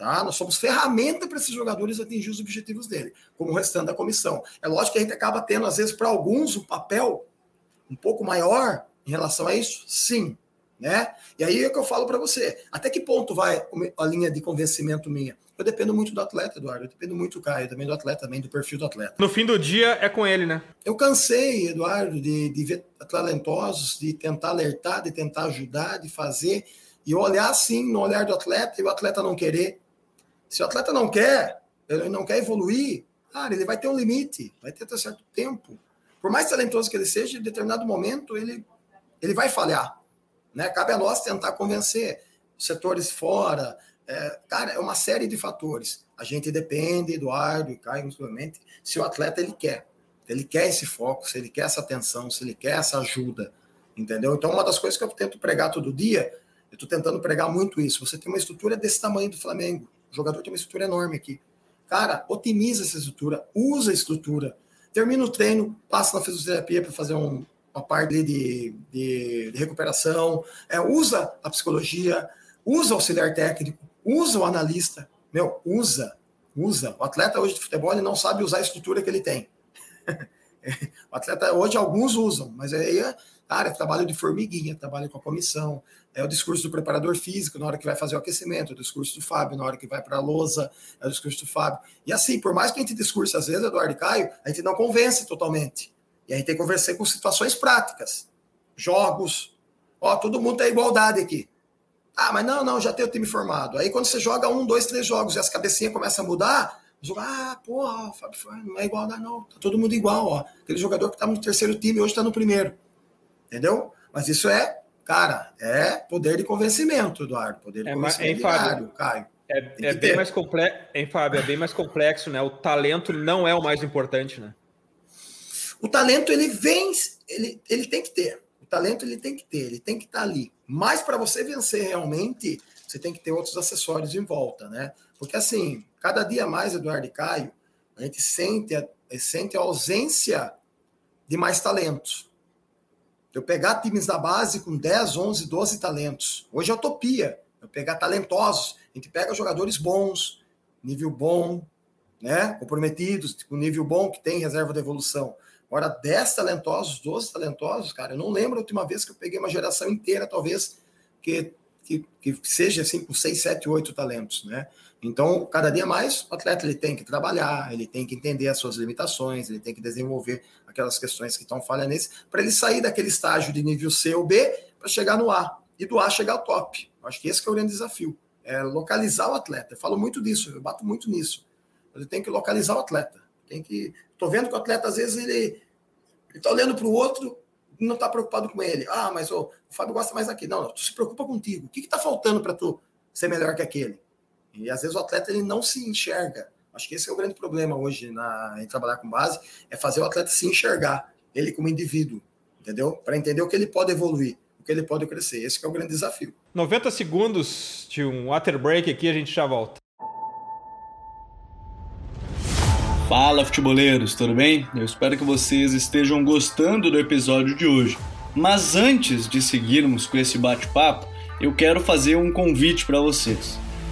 Tá? Nós somos ferramenta para esses jogadores atingir os objetivos dele, como o restante da comissão. É lógico que a gente acaba tendo, às vezes, para alguns, um papel um pouco maior em relação a isso? Sim né? E aí é o que eu falo para você. Até que ponto vai a linha de convencimento minha? Eu dependo muito do atleta, Eduardo. Eu dependo muito do Caio, também do atleta, também do perfil do atleta. No fim do dia é com ele, né? Eu cansei, Eduardo, de, de ver talentosos, de tentar alertar, de tentar ajudar, de fazer e olhar assim no olhar do atleta e o atleta não querer. Se o atleta não quer, ele não quer evoluir, cara, ele vai ter um limite, vai ter até certo tempo. Por mais talentoso que ele seja, em determinado momento ele, ele vai falhar. Né? Cabe a nós tentar convencer setores fora. É, cara, é uma série de fatores. A gente depende, Eduardo e Caio, exclusivamente, se o atleta ele quer. Ele quer esse foco, se ele quer essa atenção, se ele quer essa ajuda. Entendeu? Então, uma das coisas que eu tento pregar todo dia, eu estou tentando pregar muito isso. Você tem uma estrutura desse tamanho do Flamengo. O jogador tem uma estrutura enorme aqui. Cara, otimiza essa estrutura, usa a estrutura. Termina o treino, passa na fisioterapia para fazer um, uma parte de, de, de recuperação, é, usa a psicologia, usa o auxiliar técnico, usa o analista, meu, usa, usa. O atleta hoje de futebol ele não sabe usar a estrutura que ele tem. o atleta hoje alguns usam, mas aí é, é trabalho de formiguinha, trabalho com a comissão, é o discurso do preparador físico na hora que vai fazer o aquecimento, o discurso do Fábio na hora que vai para a lousa, é o discurso do Fábio. E assim, por mais que a gente discurse às vezes, Eduardo e Caio, a gente não convence totalmente. E a gente tem que conversar com situações práticas. Jogos. Ó, todo mundo tem igualdade aqui. Ah, mas não, não, já tem o time formado. Aí quando você joga um, dois, três jogos e as cabecinhas começam a mudar, ah, porra, não é igualdade, não. Tá todo mundo igual, ó. Aquele jogador que tá no terceiro time hoje tá no primeiro. Entendeu? Mas isso é, cara, é poder de convencimento, Eduardo. Poder de é, convencimento hein, Fábio, Caio. É, é bem mais complexo, hein, Fábio? É bem mais complexo, né? O talento não é o mais importante, né? O talento ele vem, ele, ele tem que ter. O talento ele tem que ter, ele tem que estar tá ali. Mas para você vencer realmente, você tem que ter outros acessórios em volta, né? Porque assim, cada dia mais, Eduardo e Caio, a gente sente a, sente a ausência de mais talentos. Eu pegar times da base com 10, 11, 12 talentos. Hoje é utopia. pegar talentosos. A gente pega jogadores bons, nível bom, né? Comprometidos, com nível bom, que tem reserva de evolução. Agora, 10 talentosos, 12 talentosos, cara, eu não lembro a última vez que eu peguei uma geração inteira, talvez, que, que, que seja assim, com 6, 7, 8 talentos, né? Então, cada dia mais, o atleta ele tem que trabalhar, ele tem que entender as suas limitações, ele tem que desenvolver aquelas questões que estão falhando para ele sair daquele estágio de nível C ou B para chegar no A, e do A chegar ao top. Acho que esse que é o grande desafio, é localizar o atleta. Eu falo muito disso, eu bato muito nisso. Ele tem que localizar o atleta. Tem que. Tô vendo que o atleta, às vezes, ele está olhando para o outro não está preocupado com ele. Ah, mas o Fábio gosta mais aqui. Não, tu se preocupa contigo. O que está faltando para tu ser melhor que aquele? E às vezes o atleta ele não se enxerga. Acho que esse é o grande problema hoje na, em trabalhar com base, é fazer o atleta se enxergar, ele como indivíduo, entendeu? Para entender o que ele pode evoluir, o que ele pode crescer. Esse é o grande desafio. 90 segundos de um water break aqui, a gente já volta. Fala, futeboleiros, tudo bem? Eu espero que vocês estejam gostando do episódio de hoje. Mas antes de seguirmos com esse bate-papo, eu quero fazer um convite para vocês.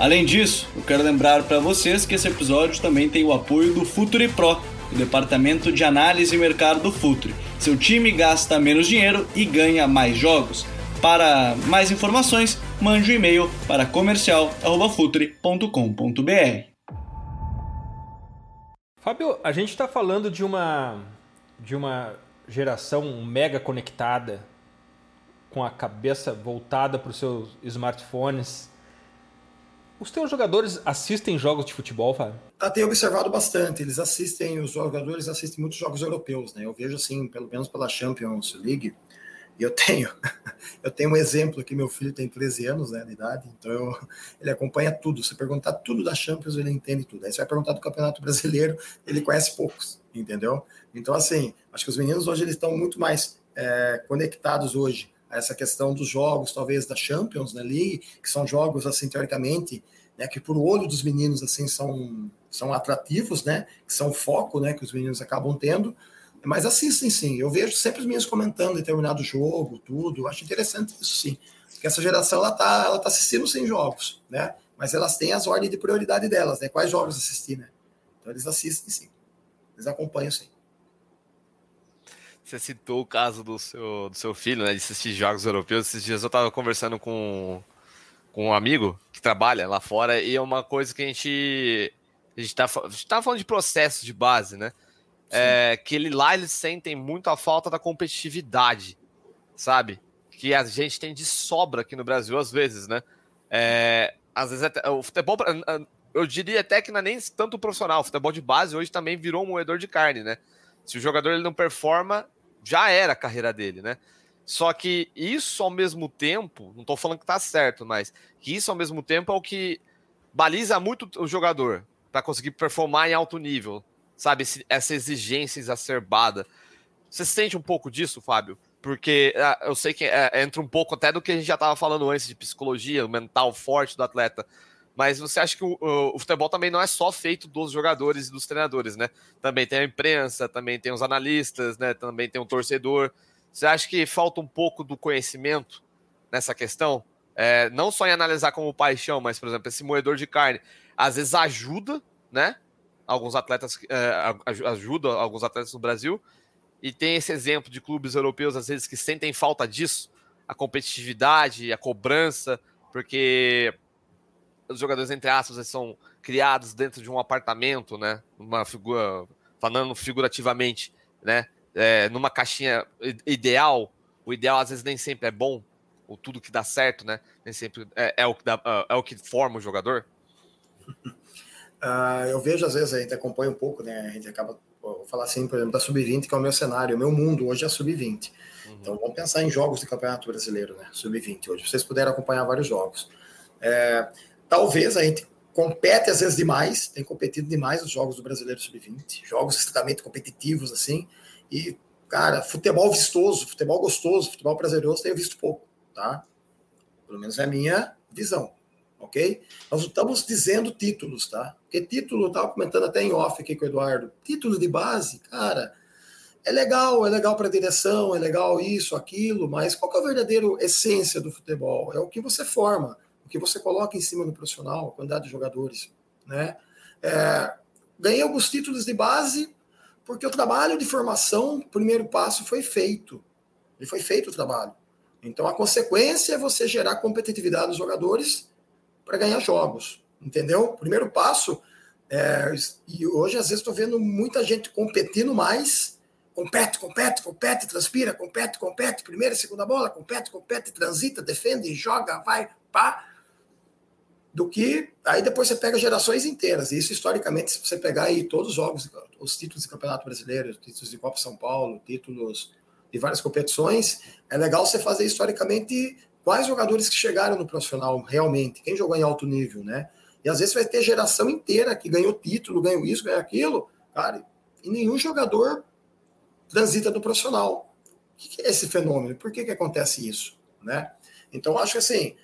Além disso, eu quero lembrar para vocês que esse episódio também tem o apoio do Futuri Pro, o departamento de análise e mercado do Futuri. Seu time gasta menos dinheiro e ganha mais jogos. Para mais informações, mande um e-mail para comercial@futuri.com.br. Fábio, a gente está falando de uma de uma geração mega conectada, com a cabeça voltada para os seus smartphones os teus jogadores assistem jogos de futebol, Fábio? Ah, tenho observado bastante. Eles assistem, os jogadores assistem muitos jogos europeus, né? Eu vejo assim, pelo menos pela Champions League. E eu tenho, eu tenho um exemplo que meu filho tem 13 anos né, de idade, então eu, ele acompanha tudo. Se perguntar tudo da Champions, ele entende tudo. Aí você vai perguntar do Campeonato Brasileiro, ele conhece poucos, entendeu? Então, assim, acho que os meninos hoje eles estão muito mais é, conectados hoje essa questão dos jogos, talvez da Champions League, que são jogos, assim, teoricamente, né, que por olho dos meninos, assim, são, são atrativos, né, que são foco, né, que os meninos acabam tendo, mas assistem sim, eu vejo sempre os meninos comentando determinado jogo, tudo, acho interessante isso sim, porque essa geração, ela tá, ela tá assistindo sem jogos, né, mas elas têm as ordens de prioridade delas, né, quais jogos assistir, né, então eles assistem sim, eles acompanham sim. Você citou o caso do seu, do seu filho, né? De assistir jogos europeus. Esses dias eu estava conversando com, com um amigo que trabalha lá fora e é uma coisa que a gente. A gente tá, a gente tá falando de processos de base, né? É, que ele, lá eles sentem muito a falta da competitividade, sabe? Que a gente tem de sobra aqui no Brasil, às vezes, né? É, às vezes até, o futebol, eu diria até que não é nem tanto profissional, o futebol de base hoje também virou um moedor de carne, né? Se o jogador ele não performa, já era a carreira dele, né? Só que isso ao mesmo tempo, não estou falando que está certo, mas que isso ao mesmo tempo é o que baliza muito o jogador para conseguir performar em alto nível, sabe? Essa exigência exacerbada. Você sente um pouco disso, Fábio? Porque ah, eu sei que é, entra um pouco até do que a gente já estava falando antes de psicologia, o mental forte do atleta. Mas você acha que o, o, futebol também não é só feito dos jogadores e dos treinadores, né? Também tem a imprensa, também tem os analistas, né? Também tem o torcedor. Você acha que falta um pouco do conhecimento nessa questão? É, não só em analisar como paixão, mas, por exemplo, esse moedor de carne, às vezes ajuda, né? Alguns atletas é, ajuda alguns atletas no Brasil. E tem esse exemplo de clubes europeus, às vezes, que sentem falta disso, a competitividade, a cobrança, porque os jogadores, entre aspas, são criados dentro de um apartamento, né? Uma figura, falando figurativamente, né? É, numa caixinha ideal, o ideal às vezes nem sempre é bom, ou tudo que dá certo, né? Nem sempre é, é o, que dá, é o que forma o jogador. Uh, eu vejo, às vezes, a gente acompanha um pouco, né? A gente acaba, vou falar assim, por exemplo, da Sub-20, que é o meu cenário, o meu mundo hoje é Sub-20. Uhum. Então vamos pensar em jogos de campeonato brasileiro, né? Sub-20 hoje. Vocês puderam acompanhar vários jogos. É, talvez a gente compete às vezes demais, tem competido demais os jogos do Brasileiro Sub-20, jogos extremamente competitivos, assim, e, cara, futebol vistoso, futebol gostoso, futebol prazeroso, tenho visto pouco, tá? Pelo menos é a minha visão, ok? Nós estamos dizendo títulos, tá? Porque título, eu estava comentando até em off aqui com o Eduardo, título de base, cara, é legal, é legal para a direção, é legal isso, aquilo, mas qual é a verdadeira essência do futebol? É o que você forma, que você coloca em cima do profissional, a quantidade de jogadores, né? É, ganhei alguns títulos de base porque o trabalho de formação, o primeiro passo foi feito. E foi feito o trabalho. Então a consequência é você gerar competitividade nos jogadores para ganhar jogos, entendeu? Primeiro passo é, e hoje às vezes estou vendo muita gente competindo mais compete, compete, compete, transpira, compete, compete, primeira segunda bola, compete, compete, transita, defende, joga, vai, pá. Do que aí depois você pega gerações inteiras. E isso, historicamente, se você pegar aí todos os jogos, os títulos de Campeonato Brasileiro, títulos de Copa São Paulo, títulos de várias competições, é legal você fazer historicamente quais jogadores que chegaram no profissional realmente, quem jogou em alto nível, né? E às vezes vai ter geração inteira que ganhou título, ganhou isso, ganhou aquilo, cara, e nenhum jogador transita do profissional. O que é esse fenômeno? Por que, que acontece isso? Né? Então, acho que assim,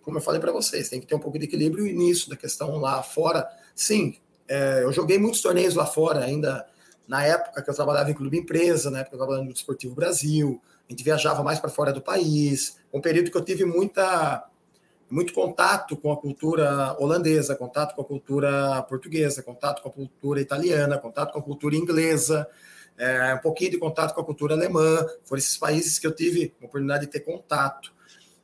como eu falei para vocês, tem que ter um pouco de equilíbrio nisso, da questão lá fora. Sim, é, eu joguei muitos torneios lá fora, ainda na época que eu trabalhava em clube empresa, na época que eu trabalhava no Esportivo Brasil, a gente viajava mais para fora do país, um período que eu tive muita muito contato com a cultura holandesa, contato com a cultura portuguesa, contato com a cultura italiana, contato com a cultura inglesa, é, um pouquinho de contato com a cultura alemã, foram esses países que eu tive a oportunidade de ter contato.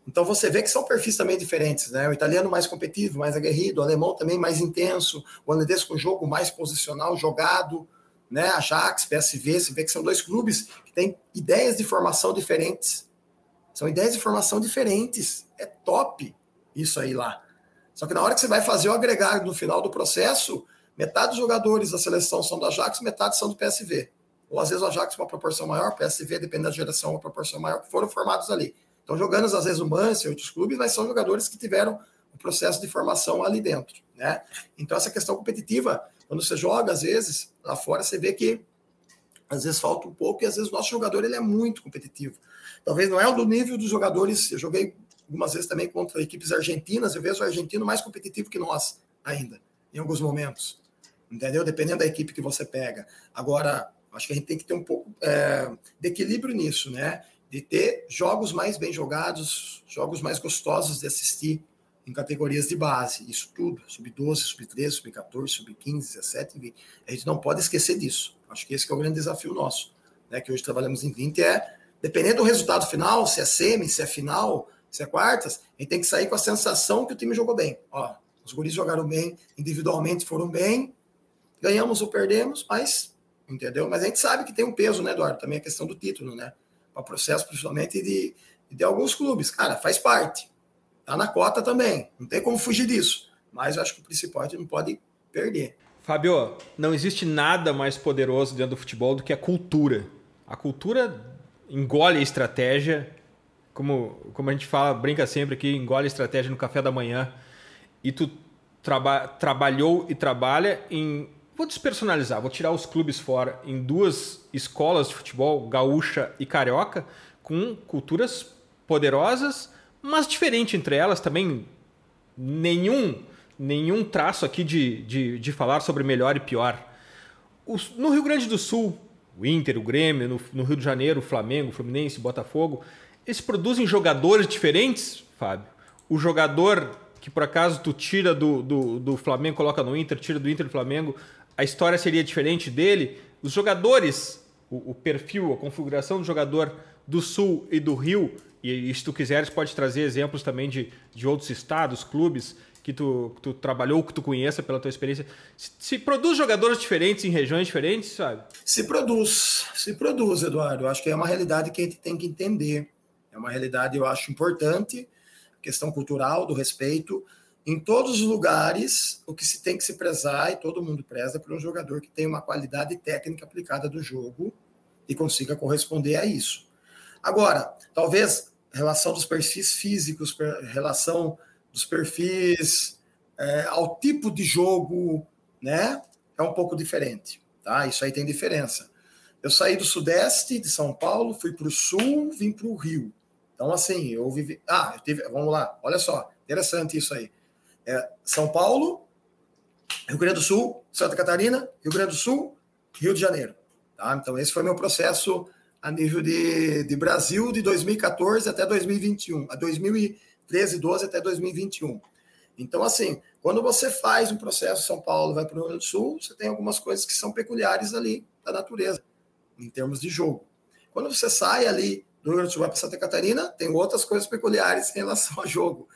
Então você vê que são perfis também diferentes, né? O italiano mais competitivo, mais aguerrido, o alemão também mais intenso, o holandês com jogo mais posicional, jogado, né? Ajax, PSV, você vê que são dois clubes que têm ideias de formação diferentes. São ideias de formação diferentes. É top isso aí lá. Só que na hora que você vai fazer o agregado no final do processo, metade dos jogadores da seleção são do Ajax, metade são do PSV ou às vezes o Ajax uma proporção maior, PSV, dependendo da geração, uma proporção maior, que foram formados ali. Então, jogando às vezes o Manchester, outros clubes, mas são jogadores que tiveram o processo de formação ali dentro, né? Então, essa questão competitiva, quando você joga, às vezes, lá fora, você vê que às vezes falta um pouco e às vezes o nosso jogador ele é muito competitivo. Talvez não é o do nível dos jogadores, eu joguei algumas vezes também contra equipes argentinas, eu vejo o argentino mais competitivo que nós ainda, em alguns momentos. Entendeu? Dependendo da equipe que você pega. Agora, Acho que a gente tem que ter um pouco é, de equilíbrio nisso, né? De ter jogos mais bem jogados, jogos mais gostosos de assistir em categorias de base. Isso tudo, sub-12, sub-13, sub-14, sub-15, 17, 20. A gente não pode esquecer disso. Acho que esse que é o grande desafio nosso, né? Que hoje trabalhamos em 20 é, dependendo do resultado final, se é semi, se é final, se é quartas, a gente tem que sair com a sensação que o time jogou bem. Ó, os guris jogaram bem, individualmente foram bem, ganhamos ou perdemos, mas entendeu? Mas a gente sabe que tem um peso, né, Eduardo? Também a questão do título, né? Para processo, principalmente, de, de alguns clubes. Cara, faz parte. Tá na cota também. Não tem como fugir disso. Mas acho que o principal a gente não pode perder. Fábio, não existe nada mais poderoso dentro do futebol do que a cultura. A cultura engole a estratégia, como, como a gente fala, brinca sempre aqui, engole a estratégia no café da manhã. E tu traba trabalhou e trabalha em Vou despersonalizar, vou tirar os clubes fora em duas escolas de futebol, gaúcha e carioca, com culturas poderosas, mas diferente entre elas também. Nenhum, nenhum traço aqui de, de, de falar sobre melhor e pior. Os, no Rio Grande do Sul, o Inter, o Grêmio, no, no Rio de Janeiro, o Flamengo, o Fluminense, o Botafogo, eles produzem jogadores diferentes, Fábio. O jogador que por acaso tu tira do, do, do Flamengo, coloca no Inter, tira do Inter do Flamengo, a história seria diferente dele. Os jogadores, o, o perfil, a configuração do jogador do Sul e do Rio, e, se tu quiseres pode trazer exemplos também de, de outros estados, clubes que tu, que tu trabalhou, que tu conheça pela tua experiência. Se, se, produz jogadores diferentes em regiões diferentes, sabe? Se produz, se produz, Eduardo. Eu acho que é uma realidade que a gente tem que entender. É uma realidade, eu acho, importante, questão cultural, do respeito em todos os lugares, o que se tem que se prezar, e todo mundo preza, por um jogador que tem uma qualidade técnica aplicada do jogo e consiga corresponder a isso. Agora, talvez relação dos perfis físicos, relação dos perfis é, ao tipo de jogo, né? É um pouco diferente, tá? Isso aí tem diferença. Eu saí do Sudeste de São Paulo, fui para o Sul, vim para o Rio. Então, assim, eu vivi. Ah, eu tive... vamos lá, olha só, interessante isso aí. É, São Paulo, Rio Grande do Sul, Santa Catarina, Rio Grande do Sul, Rio de Janeiro. Tá? Então, esse foi meu processo a nível de, de Brasil de 2014 até 2021, a 2013, 12 até 2021. Então, assim, quando você faz um processo São Paulo vai para o Rio Grande do Sul, você tem algumas coisas que são peculiares ali da natureza, em termos de jogo. Quando você sai ali do Rio Grande do Sul para Santa Catarina, tem outras coisas peculiares em relação ao jogo.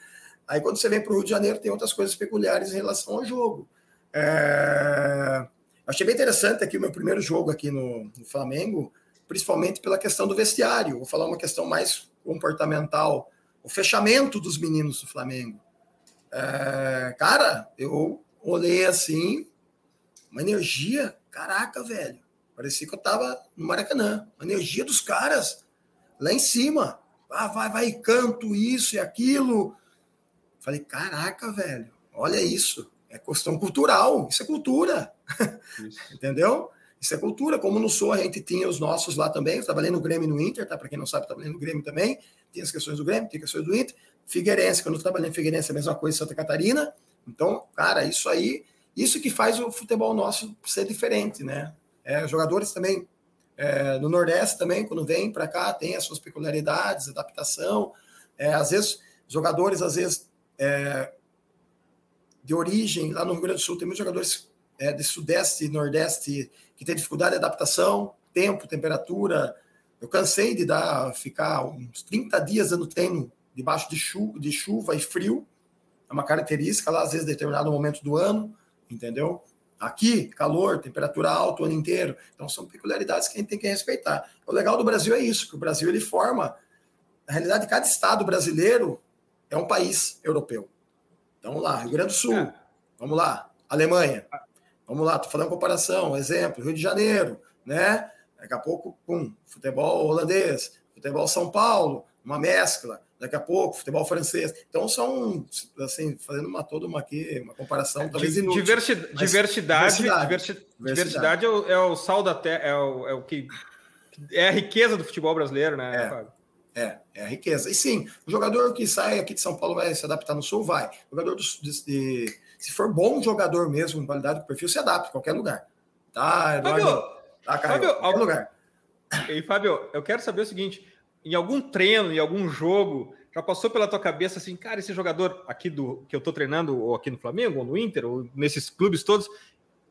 Aí quando você vem para o Rio de Janeiro, tem outras coisas peculiares em relação ao jogo. É... Achei bem interessante aqui o meu primeiro jogo aqui no, no Flamengo, principalmente pela questão do vestiário. Vou falar uma questão mais comportamental, o fechamento dos meninos do Flamengo. É, cara, eu olhei assim, uma energia, caraca, velho. Parecia que eu tava no Maracanã. A energia dos caras lá em cima. Ah, vai, vai, canto isso e aquilo. Falei, caraca, velho, olha isso. É questão cultural, isso é cultura. Isso. Entendeu? Isso é cultura. Como no Sul a gente tinha os nossos lá também. Eu trabalhei no Grêmio e no Inter, tá? Para quem não sabe, trabalhei no Grêmio também. Tem as questões do Grêmio, tem questões do Inter. Figueirense, quando eu trabalhei em Figueirense, é a mesma coisa em Santa Catarina. Então, cara, isso aí, isso que faz o futebol nosso ser diferente, né? É, jogadores também é, no Nordeste também, quando vem para cá, tem as suas peculiaridades, adaptação. É, às vezes, jogadores, às vezes, é, de origem, lá no Rio Grande do Sul, tem muitos jogadores é, de Sudeste e Nordeste que têm dificuldade de adaptação, tempo, temperatura. Eu cansei de dar, ficar uns 30 dias dando treino debaixo de chuva, de chuva e frio. É uma característica lá, às vezes, determinado momento do ano, entendeu? Aqui, calor, temperatura alta o ano inteiro. Então, são peculiaridades que a gente tem que respeitar. O legal do Brasil é isso, que o Brasil ele forma. Na realidade, cada estado brasileiro é um país europeu. Então, vamos lá, Rio Grande do Sul, é. vamos lá, Alemanha, vamos lá, estou falando comparação, exemplo, Rio de Janeiro, né? Daqui a pouco, pum, futebol holandês, futebol São Paulo, uma mescla daqui a pouco, futebol francês. Então são, assim, fazendo uma toda uma aqui, uma comparação é, talvez inútil. Diversidade, diversidade, diversidade, diversidade é, o, é, o, sal da terra, é o, é o que é a riqueza do futebol brasileiro, né, é. Fábio? É, é a riqueza. E sim, o jogador que sai aqui de São Paulo vai se adaptar no Sul, vai. O jogador do, de, de, se for bom jogador mesmo, em qualidade do perfil, se adapta em qualquer lugar. Tá, Eduardo? Fábio, tá, Fábio, qualquer algum... lugar. E Fábio, eu quero saber o seguinte: em algum treino, em algum jogo, já passou pela tua cabeça assim, cara, esse jogador aqui do que eu tô treinando, ou aqui no Flamengo, ou no Inter, ou nesses clubes todos,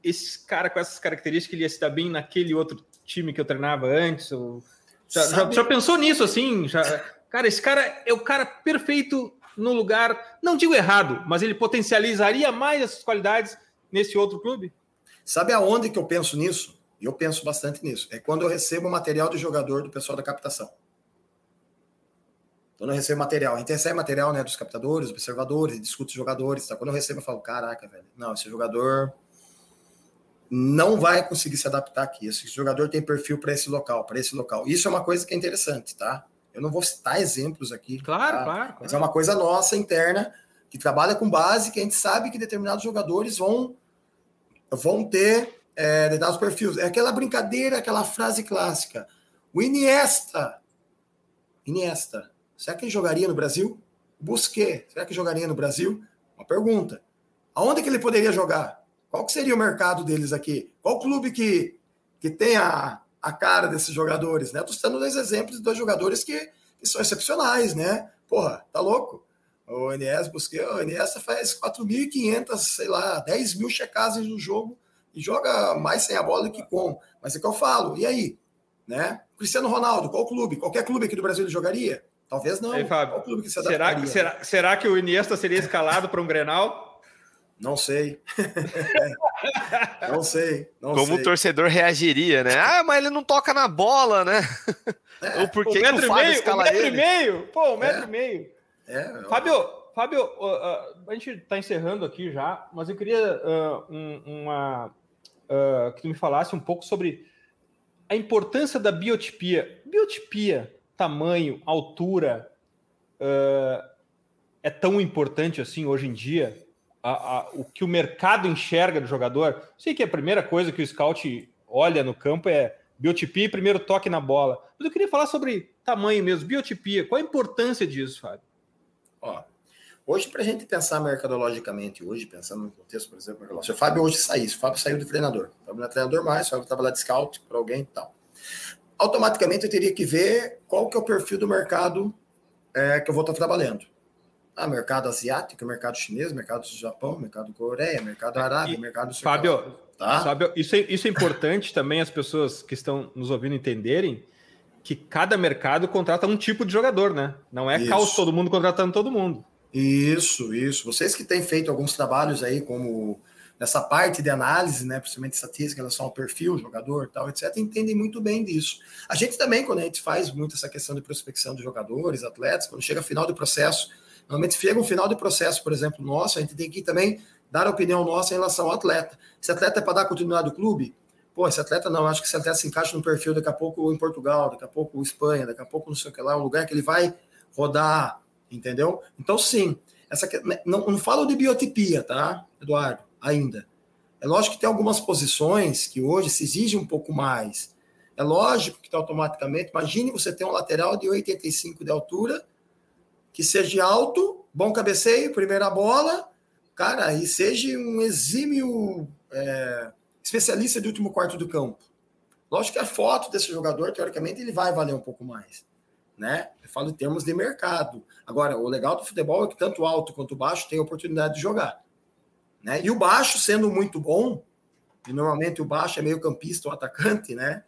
esse cara com essas características, ele ia se dar bem naquele outro time que eu treinava antes? Ou... Já, já, já, pensou nisso assim? Já... Cara, esse cara é o cara perfeito no lugar, não digo errado, mas ele potencializaria mais essas qualidades nesse outro clube? Sabe aonde que eu penso nisso? Eu penso bastante nisso. É quando eu recebo material de jogador do pessoal da captação. Quando eu recebo material, a gente recebe material né, dos captadores, observadores, discute os jogadores. Tá? Quando eu recebo, eu falo: caraca, velho, não, esse jogador não vai conseguir se adaptar aqui. Esse jogador tem perfil para esse local, para esse local. Isso é uma coisa que é interessante, tá? Eu não vou citar exemplos aqui. Claro, tá? claro, claro. Mas é uma coisa nossa interna que trabalha com base, que a gente sabe que determinados jogadores vão vão ter é, determinados perfis. É aquela brincadeira, aquela frase clássica. O Iniesta. Iniesta Será que ele jogaria no Brasil? Busquet, será que jogaria no Brasil? Uma pergunta. Aonde que ele poderia jogar? Qual que seria o mercado deles aqui? Qual clube que, que tem a, a cara desses jogadores? Né? Estou citando dois exemplos de dois jogadores que, que são excepcionais, né? Porra, tá louco? O Iniesta, Busquet, o Iniesta faz 4.500, sei lá, 10 mil checagens no jogo e joga mais sem a bola do que com. Mas é que eu falo, e aí? Né? Cristiano Ronaldo, qual clube? Qualquer clube aqui do Brasil ele jogaria? Talvez não. Ei, Fábio, clube que se será, que, será, será que o Iniesta seria escalado para um Grenal? Não sei. não sei. Não Como sei. o torcedor reagiria, né? Ah, mas ele não toca na bola, né? É. Ou por que, que o Fábio meio, escala um metro ele? e meio? Pô, um metro é. e meio. É, Fábio, Fábio uh, uh, a gente está encerrando aqui já, mas eu queria uh, um, uma, que tu me falasse um pouco sobre a importância da biotipia. Biotipia tamanho, altura uh, é tão importante assim hoje em dia? A, a, o que o mercado enxerga do jogador. Sei que a primeira coisa que o scout olha no campo é biotipia e primeiro toque na bola. Mas eu queria falar sobre tamanho mesmo, biotipia. Qual a importância disso, Fábio? Ó, hoje, para a gente pensar mercadologicamente, hoje, pensando no contexto, por exemplo, se o Fábio hoje saísse, o Fábio saiu de treinador, o Fábio não é treinador mais, o Fábio estava lá de scout para alguém e tal. Automaticamente eu teria que ver qual que é o perfil do mercado é, que eu vou estar trabalhando. Ah, mercado asiático, mercado chinês, mercado do Japão, mercado Coreia, mercado Arábia, mercado Fábio, tá? Fábio, isso é, isso é importante também as pessoas que estão nos ouvindo entenderem que cada mercado contrata um tipo de jogador, né? Não é isso. caos todo mundo contratando todo mundo. Isso, isso. Vocês que têm feito alguns trabalhos aí, como nessa parte de análise, né, principalmente estatística em relação ao perfil, jogador, tal, etc., entendem muito bem disso. A gente também, quando a gente faz muito essa questão de prospecção de jogadores, atletas, quando chega ao final do processo, normalmente chega um final do processo, por exemplo, nosso, a gente tem que também dar a opinião nossa em relação ao atleta. Esse atleta é para dar continuidade do clube? pô, esse atleta não, acho que esse atleta se encaixa no perfil daqui a pouco em Portugal, daqui a pouco em Espanha, daqui a pouco não sei o que lá, um lugar que ele vai rodar, entendeu? Então, sim, essa não, não falo de biotipia, tá, Eduardo, ainda. É lógico que tem algumas posições que hoje se exige um pouco mais. É lógico que tá automaticamente, imagine você ter um lateral de 85 de altura, que seja alto, bom cabeceio, primeira bola, cara, e seja um exímio é, especialista de último quarto do campo. Lógico que a foto desse jogador, teoricamente, ele vai valer um pouco mais. Né? Eu falo em termos de mercado. Agora, o legal do futebol é que tanto alto quanto baixo tem oportunidade de jogar. Né? E o baixo, sendo muito bom, e normalmente o baixo é meio campista ou atacante, né?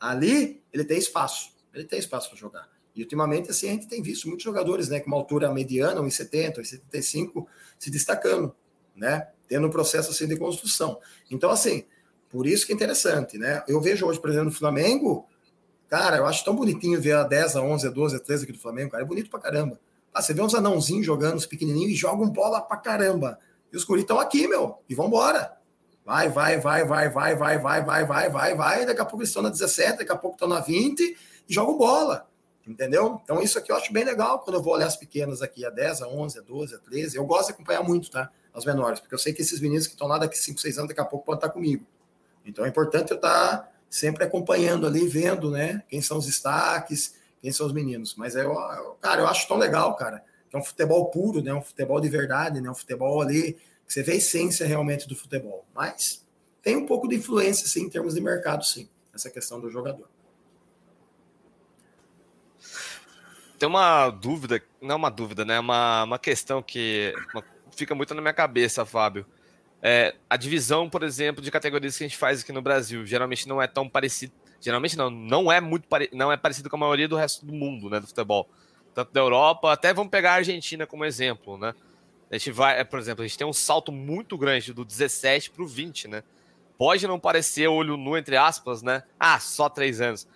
Ali ele tem espaço. Ele tem espaço para jogar. E ultimamente, assim, a gente tem visto muitos jogadores, né? Com uma altura mediana, 1,70, 1,75, se destacando, né? tendo um processo assim de construção. Então, assim, por isso que é interessante, né? Eu vejo hoje, por exemplo, no Flamengo, cara, eu acho tão bonitinho ver a 10, a 11, a 12, a 13 aqui do Flamengo, cara, é bonito pra caramba. Ah, você vê uns anãozinhos jogando, os pequenininhos, e jogam bola pra caramba. E os guris estão aqui, meu, e vambora. Vai, vai, vai, vai, vai, vai, vai, vai, vai, vai, vai. Daqui a pouco eles estão na 17, daqui a pouco estão na 20 e jogam bola. Entendeu? Então, isso aqui eu acho bem legal quando eu vou olhar as pequenas aqui, a 10, a 11, a 12, a 13. Eu gosto de acompanhar muito, tá? As menores, porque eu sei que esses meninos que estão lá daqui 5, 6 anos, daqui a pouco podem estar comigo. Então, é importante eu estar sempre acompanhando ali, vendo, né? Quem são os destaques, quem são os meninos. Mas, eu, cara, eu acho tão legal, cara. Que é um futebol puro, né? Um futebol de verdade, né? Um futebol ali que você vê a essência realmente do futebol. Mas tem um pouco de influência, sim, em termos de mercado, sim. Essa questão do jogador. Tem uma dúvida, não é uma dúvida, né? Uma, uma questão que fica muito na minha cabeça, Fábio. É, a divisão, por exemplo, de categorias que a gente faz aqui no Brasil, geralmente não é tão parecido. Geralmente não, não é muito não é parecido com a maioria do resto do mundo, né, do futebol. Tanto da Europa, até vamos pegar a Argentina como exemplo, né? A gente vai, é, por exemplo, a gente tem um salto muito grande do 17 para o 20, né? Pode não parecer olho nu, entre aspas, né? Ah, só três anos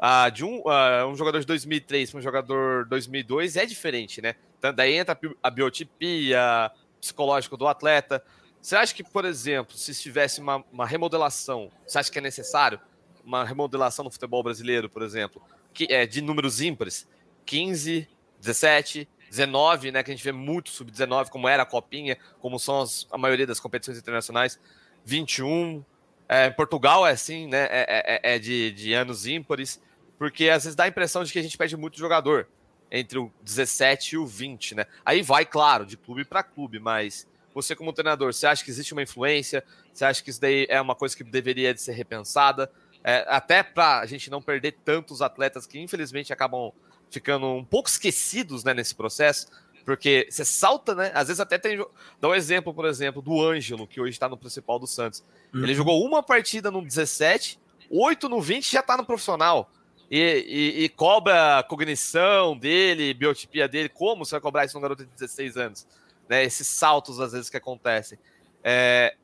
uh, de um, uh, um jogador de 2003 para um jogador 2002 é diferente, né? Então, daí entra a biotipia psicológica do atleta. Você acha que, por exemplo, se tivesse uma, uma remodelação, você acha que é necessário uma remodelação no futebol brasileiro, por exemplo, que é de números ímpares, 15, 17, 19, né, que a gente vê muito sub-19, como era a Copinha, como são as, a maioria das competições internacionais, 21, é, Portugal é assim, né, é, é, é de, de anos ímpares, porque às vezes dá a impressão de que a gente perde muito jogador entre o 17 e o 20, né? Aí vai, claro, de clube para clube, mas você como treinador, você acha que existe uma influência? Você acha que isso daí é uma coisa que deveria de ser repensada? É, até para a gente não perder tantos atletas que infelizmente acabam ficando um pouco esquecidos né, nesse processo, porque você salta, né? Às vezes até tem. Dá um exemplo, por exemplo, do Ângelo, que hoje está no principal do Santos. Uhum. Ele jogou uma partida no 17, oito no 20 já está no profissional e, e, e, cobra a cognição dele, biotipia dele, como você vai cobrar isso num garoto de 16 anos? Né? Esses saltos, às vezes, que acontecem. É,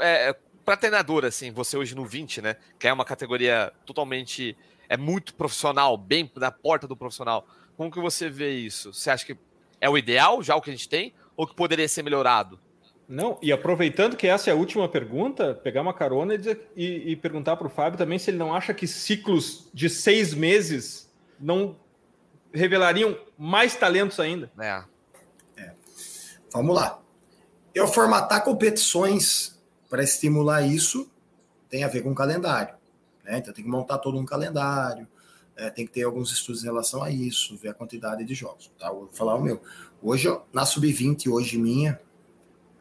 é, para treinador, assim, você hoje no 20, né? Que é uma categoria totalmente. É muito profissional, bem na porta do profissional. Como que você vê isso? Você acha que é o ideal, já o que a gente tem, ou que poderia ser melhorado? Não, e aproveitando que essa é a última pergunta, pegar uma carona e, dizer, e, e perguntar para o Fábio também se ele não acha que ciclos de seis meses não revelariam mais talentos ainda. É. é. Vamos lá. Eu formatar competições para estimular isso tem a ver com o calendário. Né? Então tem que montar todo um calendário, é, tem que ter alguns estudos em relação a isso, ver a quantidade de jogos. Tá? vou falar o meu. Hoje, na sub-20, hoje minha,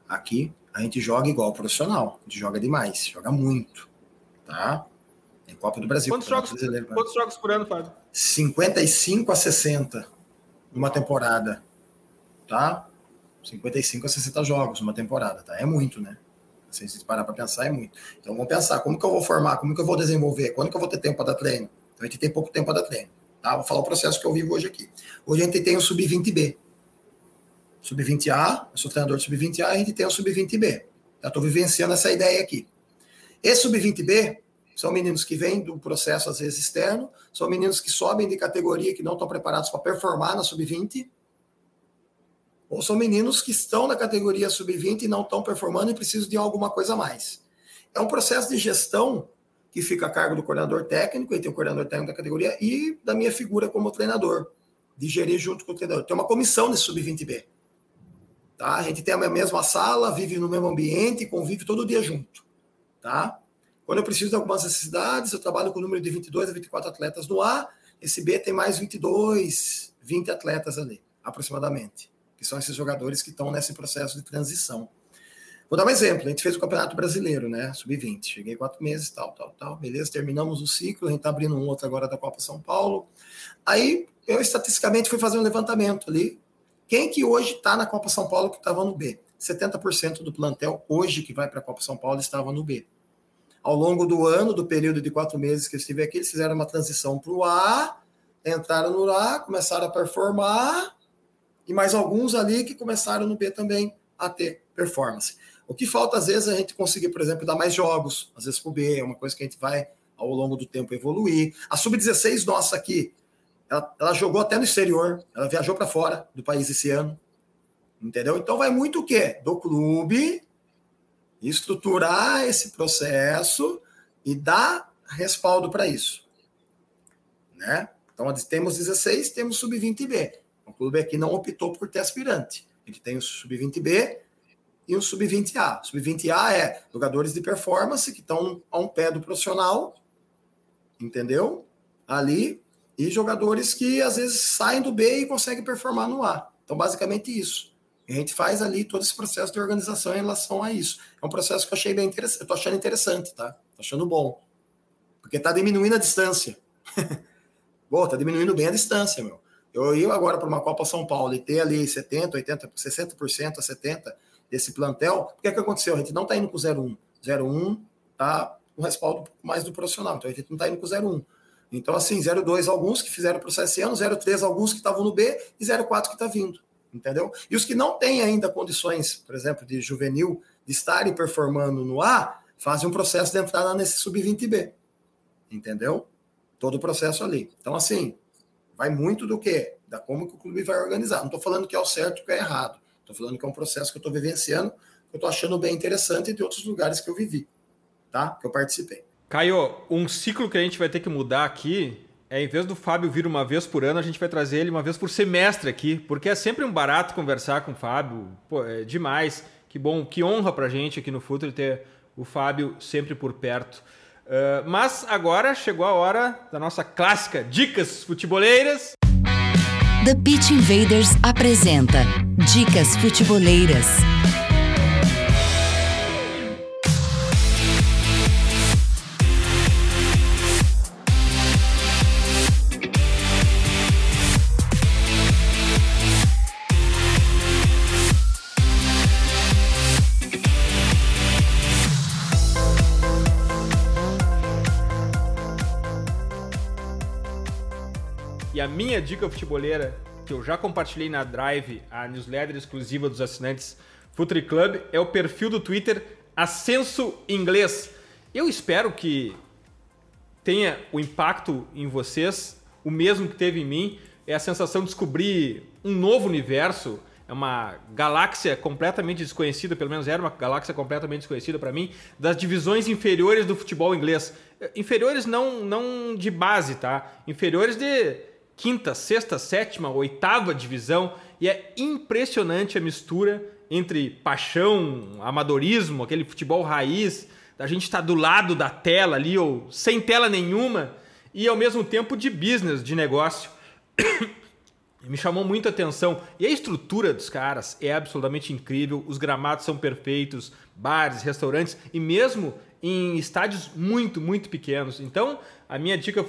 aqui, a gente joga igual profissional. A gente joga demais, joga muito. Tá? Em Copa do Brasil. Quantos, jogos, quantos jogos por ano, Fábio? 55 a 60 numa temporada. Tá? 55 a 60 jogos numa temporada, tá? É muito, né? Se a parar para pensar, é muito. Então vamos pensar, como que eu vou formar, como que eu vou desenvolver, quando que eu vou ter tempo para dar treino? Então a gente tem pouco tempo para dar treino. Tá? Vou falar o processo que eu vivo hoje aqui. Hoje a gente tem o Sub-20B. Sub-20A, eu sou treinador de Sub-20A, a gente tem o Sub-20B. Já estou vivenciando essa ideia aqui. Esse Sub-20B são meninos que vêm do processo, às vezes, externo, são meninos que sobem de categoria, que não estão preparados para performar na Sub-20, ou são meninos que estão na categoria sub-20 e não estão performando e precisam de alguma coisa a mais. É um processo de gestão que fica a cargo do coordenador técnico, e tem o coordenador técnico da categoria, e da minha figura como treinador, de gerir junto com o treinador. Tem uma comissão nesse sub-20B. Tá? A gente tem a mesma sala, vive no mesmo ambiente, convive todo dia junto. Tá? Quando eu preciso de algumas necessidades, eu trabalho com o número de 22 a 24 atletas no A, esse B tem mais 22, 20 atletas ali, aproximadamente que são esses jogadores que estão nesse processo de transição. Vou dar um exemplo. A gente fez o Campeonato Brasileiro, né? Sub-20. Cheguei quatro meses, tal, tal, tal. Beleza, terminamos o ciclo. A gente está abrindo um outro agora da Copa São Paulo. Aí, eu estatisticamente fui fazer um levantamento ali. Quem que hoje está na Copa São Paulo que estava no B? 70% do plantel hoje que vai para a Copa São Paulo estava no B. Ao longo do ano, do período de quatro meses que eu estive aqui, eles fizeram uma transição para o A, entraram no A, começaram a performar, e mais alguns ali que começaram no B também a ter performance. O que falta, às vezes, é a gente conseguir, por exemplo, dar mais jogos, às vezes para o B, é uma coisa que a gente vai, ao longo do tempo, evoluir. A Sub-16 nossa aqui, ela, ela, jogou até no exterior, ela viajou para fora do país esse ano, entendeu? Então vai muito o quê? Do clube estruturar esse processo e dar respaldo para isso, né? Então temos 16, temos sub-20B. O clube aqui não optou por ter aspirante. Ele tem o sub-20B e o sub-20A. Sub-20A é jogadores de performance que estão a um pé do profissional, entendeu? Ali, e jogadores que às vezes saem do B e conseguem performar no A. Então, basicamente isso. a gente faz ali todo esse processo de organização em relação a isso. É um processo que eu achei bem interessante. Eu tô achando interessante, tá? Tô achando bom. Porque tá diminuindo a distância. Bom, tá diminuindo bem a distância, meu. Eu ir agora para uma Copa São Paulo e ter ali 70%, 80%, 60% a 70% desse plantel, o que, é que aconteceu? A gente não está indo com 0,1. 0,1 tá o respaldo mais do profissional, então a gente não está indo com 0,1. Então, assim, 0,2 alguns que fizeram o processo esse ano, 0,3 alguns que estavam no B e 0,4 que está vindo, entendeu? E os que não têm ainda condições, por exemplo, de juvenil, de estarem performando no A, fazem um processo de entrada nesse sub-20B, entendeu? Todo o processo ali. Então, assim, vai muito do que? Da como que o clube vai organizar. Não estou falando que é o certo que é errado. Estou falando que é um processo que eu estou vivenciando, que eu estou achando bem interessante de outros lugares que eu vivi, tá? Que eu participei. Caio, um ciclo que a gente vai ter que mudar aqui é, em vez do Fábio vir uma vez por ano, a gente vai trazer ele uma vez por semestre aqui, porque é sempre um barato conversar com o Fábio. Pô, é demais. Que bom, que honra pra gente aqui no Futuro ter o Fábio sempre por perto. Uh, mas agora chegou a hora da nossa clássica Dicas Futeboleiras. The Pitch Invaders apresenta Dicas Futeboleiras. E a minha dica futeboleira, que eu já compartilhei na Drive, a newsletter exclusiva dos assinantes Futuri Club, é o perfil do Twitter Ascenso Inglês. Eu espero que tenha o impacto em vocês, o mesmo que teve em mim, é a sensação de descobrir um novo universo, é uma galáxia completamente desconhecida, pelo menos era uma galáxia completamente desconhecida para mim, das divisões inferiores do futebol inglês. Inferiores não, não de base, tá? Inferiores de quinta, sexta, sétima, oitava divisão e é impressionante a mistura entre paixão, amadorismo, aquele futebol raiz, da gente estar tá do lado da tela ali, ou sem tela nenhuma, e ao mesmo tempo de business, de negócio. Me chamou muito a atenção. E a estrutura dos caras é absolutamente incrível. Os gramados são perfeitos, bares, restaurantes e mesmo em estádios muito, muito pequenos. Então, a minha dica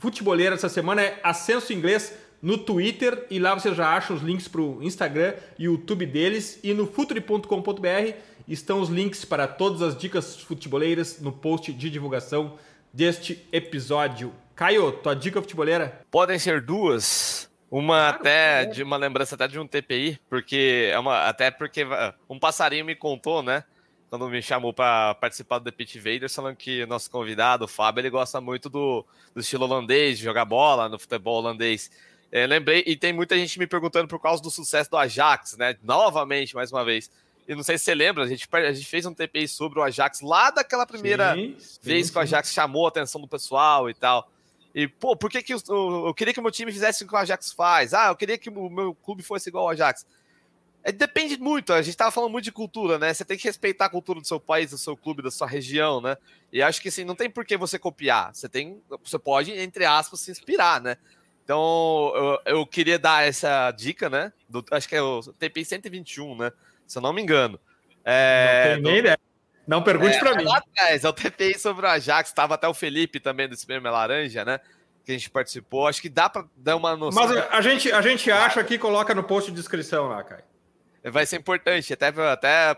futebolera essa semana é Ascenso Inglês no Twitter e lá você já acha os links para o Instagram e YouTube deles e no futuri.com.br estão os links para todas as dicas futeboleiras no post de divulgação deste episódio. Caio, tua dica futeboleira? Podem ser duas. Uma claro, até de uma lembrança até de um TPI, porque é uma até porque um passarinho me contou, né? Quando me chamou para participar do The Pit Invaders, falando que nosso convidado, o Fábio, ele gosta muito do, do estilo holandês, de jogar bola no futebol holandês. É, lembrei, e tem muita gente me perguntando por causa do sucesso do Ajax, né? Novamente, mais uma vez. E não sei se você lembra, a gente, a gente fez um TPI sobre o Ajax lá daquela primeira sim, vez sim, que o Ajax chamou a atenção do pessoal e tal. E, pô, por que, que eu, eu queria que o meu time fizesse o que o Ajax faz? Ah, eu queria que o meu clube fosse igual ao Ajax. É, depende muito, a gente tava falando muito de cultura, né? Você tem que respeitar a cultura do seu país, do seu clube, da sua região, né? E acho que assim, não tem por que você copiar. Você tem. Você pode, entre aspas, se inspirar, né? Então, eu, eu queria dar essa dica, né? Do, acho que é o TPI 121, né? Se eu não me engano. É, não tem nem. Não pergunte é, para mim. Lá atrás, é o TPI sobre o Ajax, estava até o Felipe também do Cinema Laranja, né? Que a gente participou. Acho que dá para dar uma noção. Mas a gente, a gente acha aqui coloca no post de descrição lá, Caio. Vai ser importante, até, até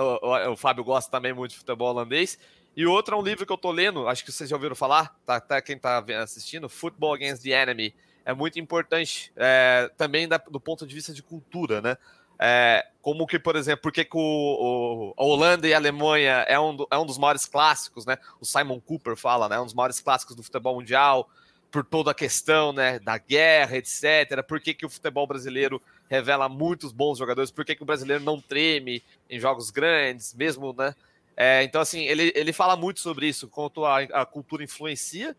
o, o, Fábio gosta também muito de futebol holandês. E outro é um livro que eu tô lendo, acho que vocês já ouviram falar, tá, quem tá assistindo, Football Against the Enemy. É muito importante, é, também da, do ponto de vista de cultura, né? É, como que, por exemplo, por que, o, o, a Holanda e a Alemanha é um, do, é um dos maiores clássicos, né? O Simon Cooper fala, né? Um dos maiores clássicos do futebol mundial, por toda a questão, né? Da guerra, etc. Por que, que o futebol brasileiro revela muitos bons jogadores? Por que, que o brasileiro não treme em jogos grandes, mesmo, né? É, então, assim, ele, ele fala muito sobre isso, quanto a, a cultura influencia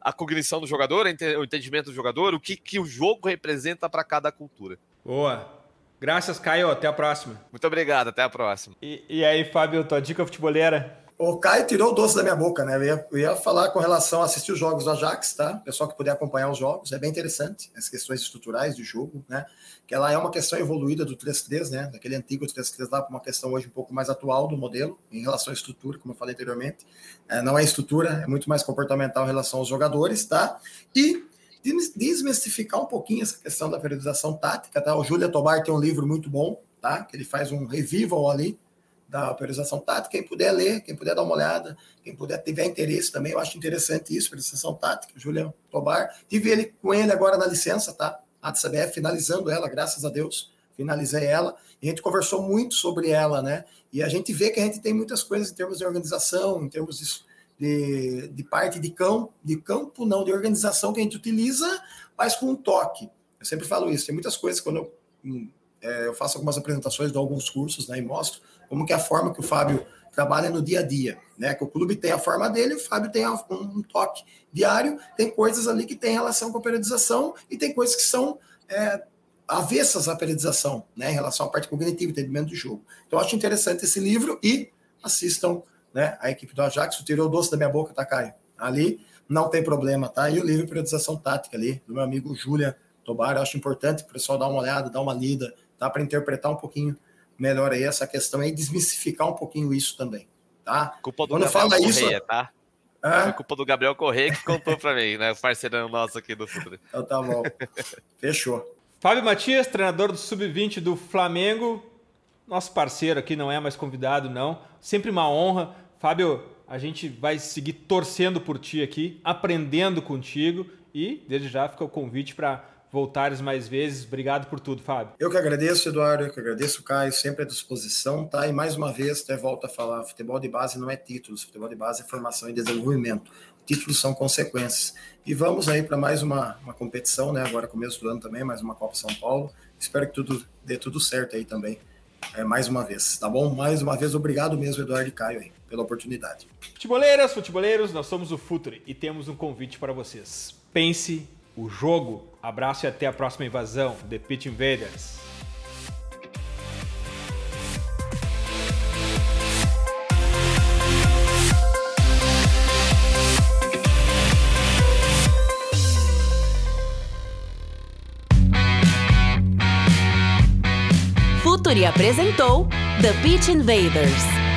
a cognição do jogador, o entendimento do jogador, o que, que o jogo representa para cada cultura. Boa. Graças, Caio. Até a próxima. Muito obrigado. Até a próxima. E, e aí, Fábio, tua dica futebolera? O Caio tirou o doce da minha boca, né? Eu ia, eu ia, falar com relação a assistir os jogos do Ajax, tá? Pessoal que puder acompanhar os jogos, é bem interessante, as questões estruturais do jogo, né? Que ela é uma questão evoluída do 3-3, né? Daquele antigo 3-3 lá para uma questão hoje um pouco mais atual do modelo, em relação à estrutura, como eu falei anteriormente. É, não é estrutura, é muito mais comportamental em relação aos jogadores, tá? E desmistificar um pouquinho essa questão da periodização tática, tá? O Júlia Tobar tem um livro muito bom, tá? Que ele faz um revival ali da periodização tática. Quem puder ler, quem puder dar uma olhada, quem puder tiver interesse também, eu acho interessante isso, periodização tática. Júlia Tobar, tive ele com ele agora na licença, tá? A CBF finalizando ela, graças a Deus, finalizei ela. E a gente conversou muito sobre ela, né? E a gente vê que a gente tem muitas coisas em termos de organização, em termos de de, de parte de campo, de campo, não, de organização que a gente utiliza, mas com um toque. Eu sempre falo isso, tem muitas coisas quando eu, hum, é, eu faço algumas apresentações de alguns cursos né, e mostro como que é a forma que o Fábio trabalha no dia a dia, né? Que o clube tem a forma dele, o Fábio tem um toque diário, tem coisas ali que tem relação com a periodização e tem coisas que são é, avessas à periodização, né? Em relação à parte cognitiva, entendimento do jogo. Então, eu acho interessante esse livro e assistam né? A equipe do Ajax tirou o doce da minha boca, tá, Caio? Ali não tem problema, tá? E o livro periodização tática ali, do meu amigo Júlia Tobar, eu acho importante o pessoal dar uma olhada, dar uma lida, tá? Para interpretar um pouquinho melhor aí essa questão e desmistificar um pouquinho isso também, tá? Culpa do Quando Gabriel fala Correia, isso, tá? Foi culpa do Gabriel Correia que contou para mim, né? O parceirão nosso aqui do futuro. Então tá bom. Fechou. Fábio Matias, treinador do Sub-20 do Flamengo, nosso parceiro aqui, não é mais convidado, não. Sempre uma honra. Fábio, a gente vai seguir torcendo por ti aqui, aprendendo contigo e desde já fica o convite para voltares mais vezes. Obrigado por tudo, Fábio. Eu que agradeço, Eduardo, eu que agradeço, Caio, sempre à disposição, tá? E mais uma vez, até volto a falar, futebol de base não é títulos, futebol de base é formação e desenvolvimento. Títulos são consequências. E vamos aí para mais uma, uma competição, né? Agora começo do ano também, mais uma Copa São Paulo. Espero que tudo dê tudo certo aí também é, mais uma vez, tá bom? Mais uma vez, obrigado mesmo, Eduardo e Caio, aí, pela oportunidade. Futeboleiras, futeboleiros, nós somos o Futre e temos um convite para vocês. Pense o jogo. Abraço e até a próxima invasão. The Pitch Invaders. Futuri apresentou The Pitch Invaders.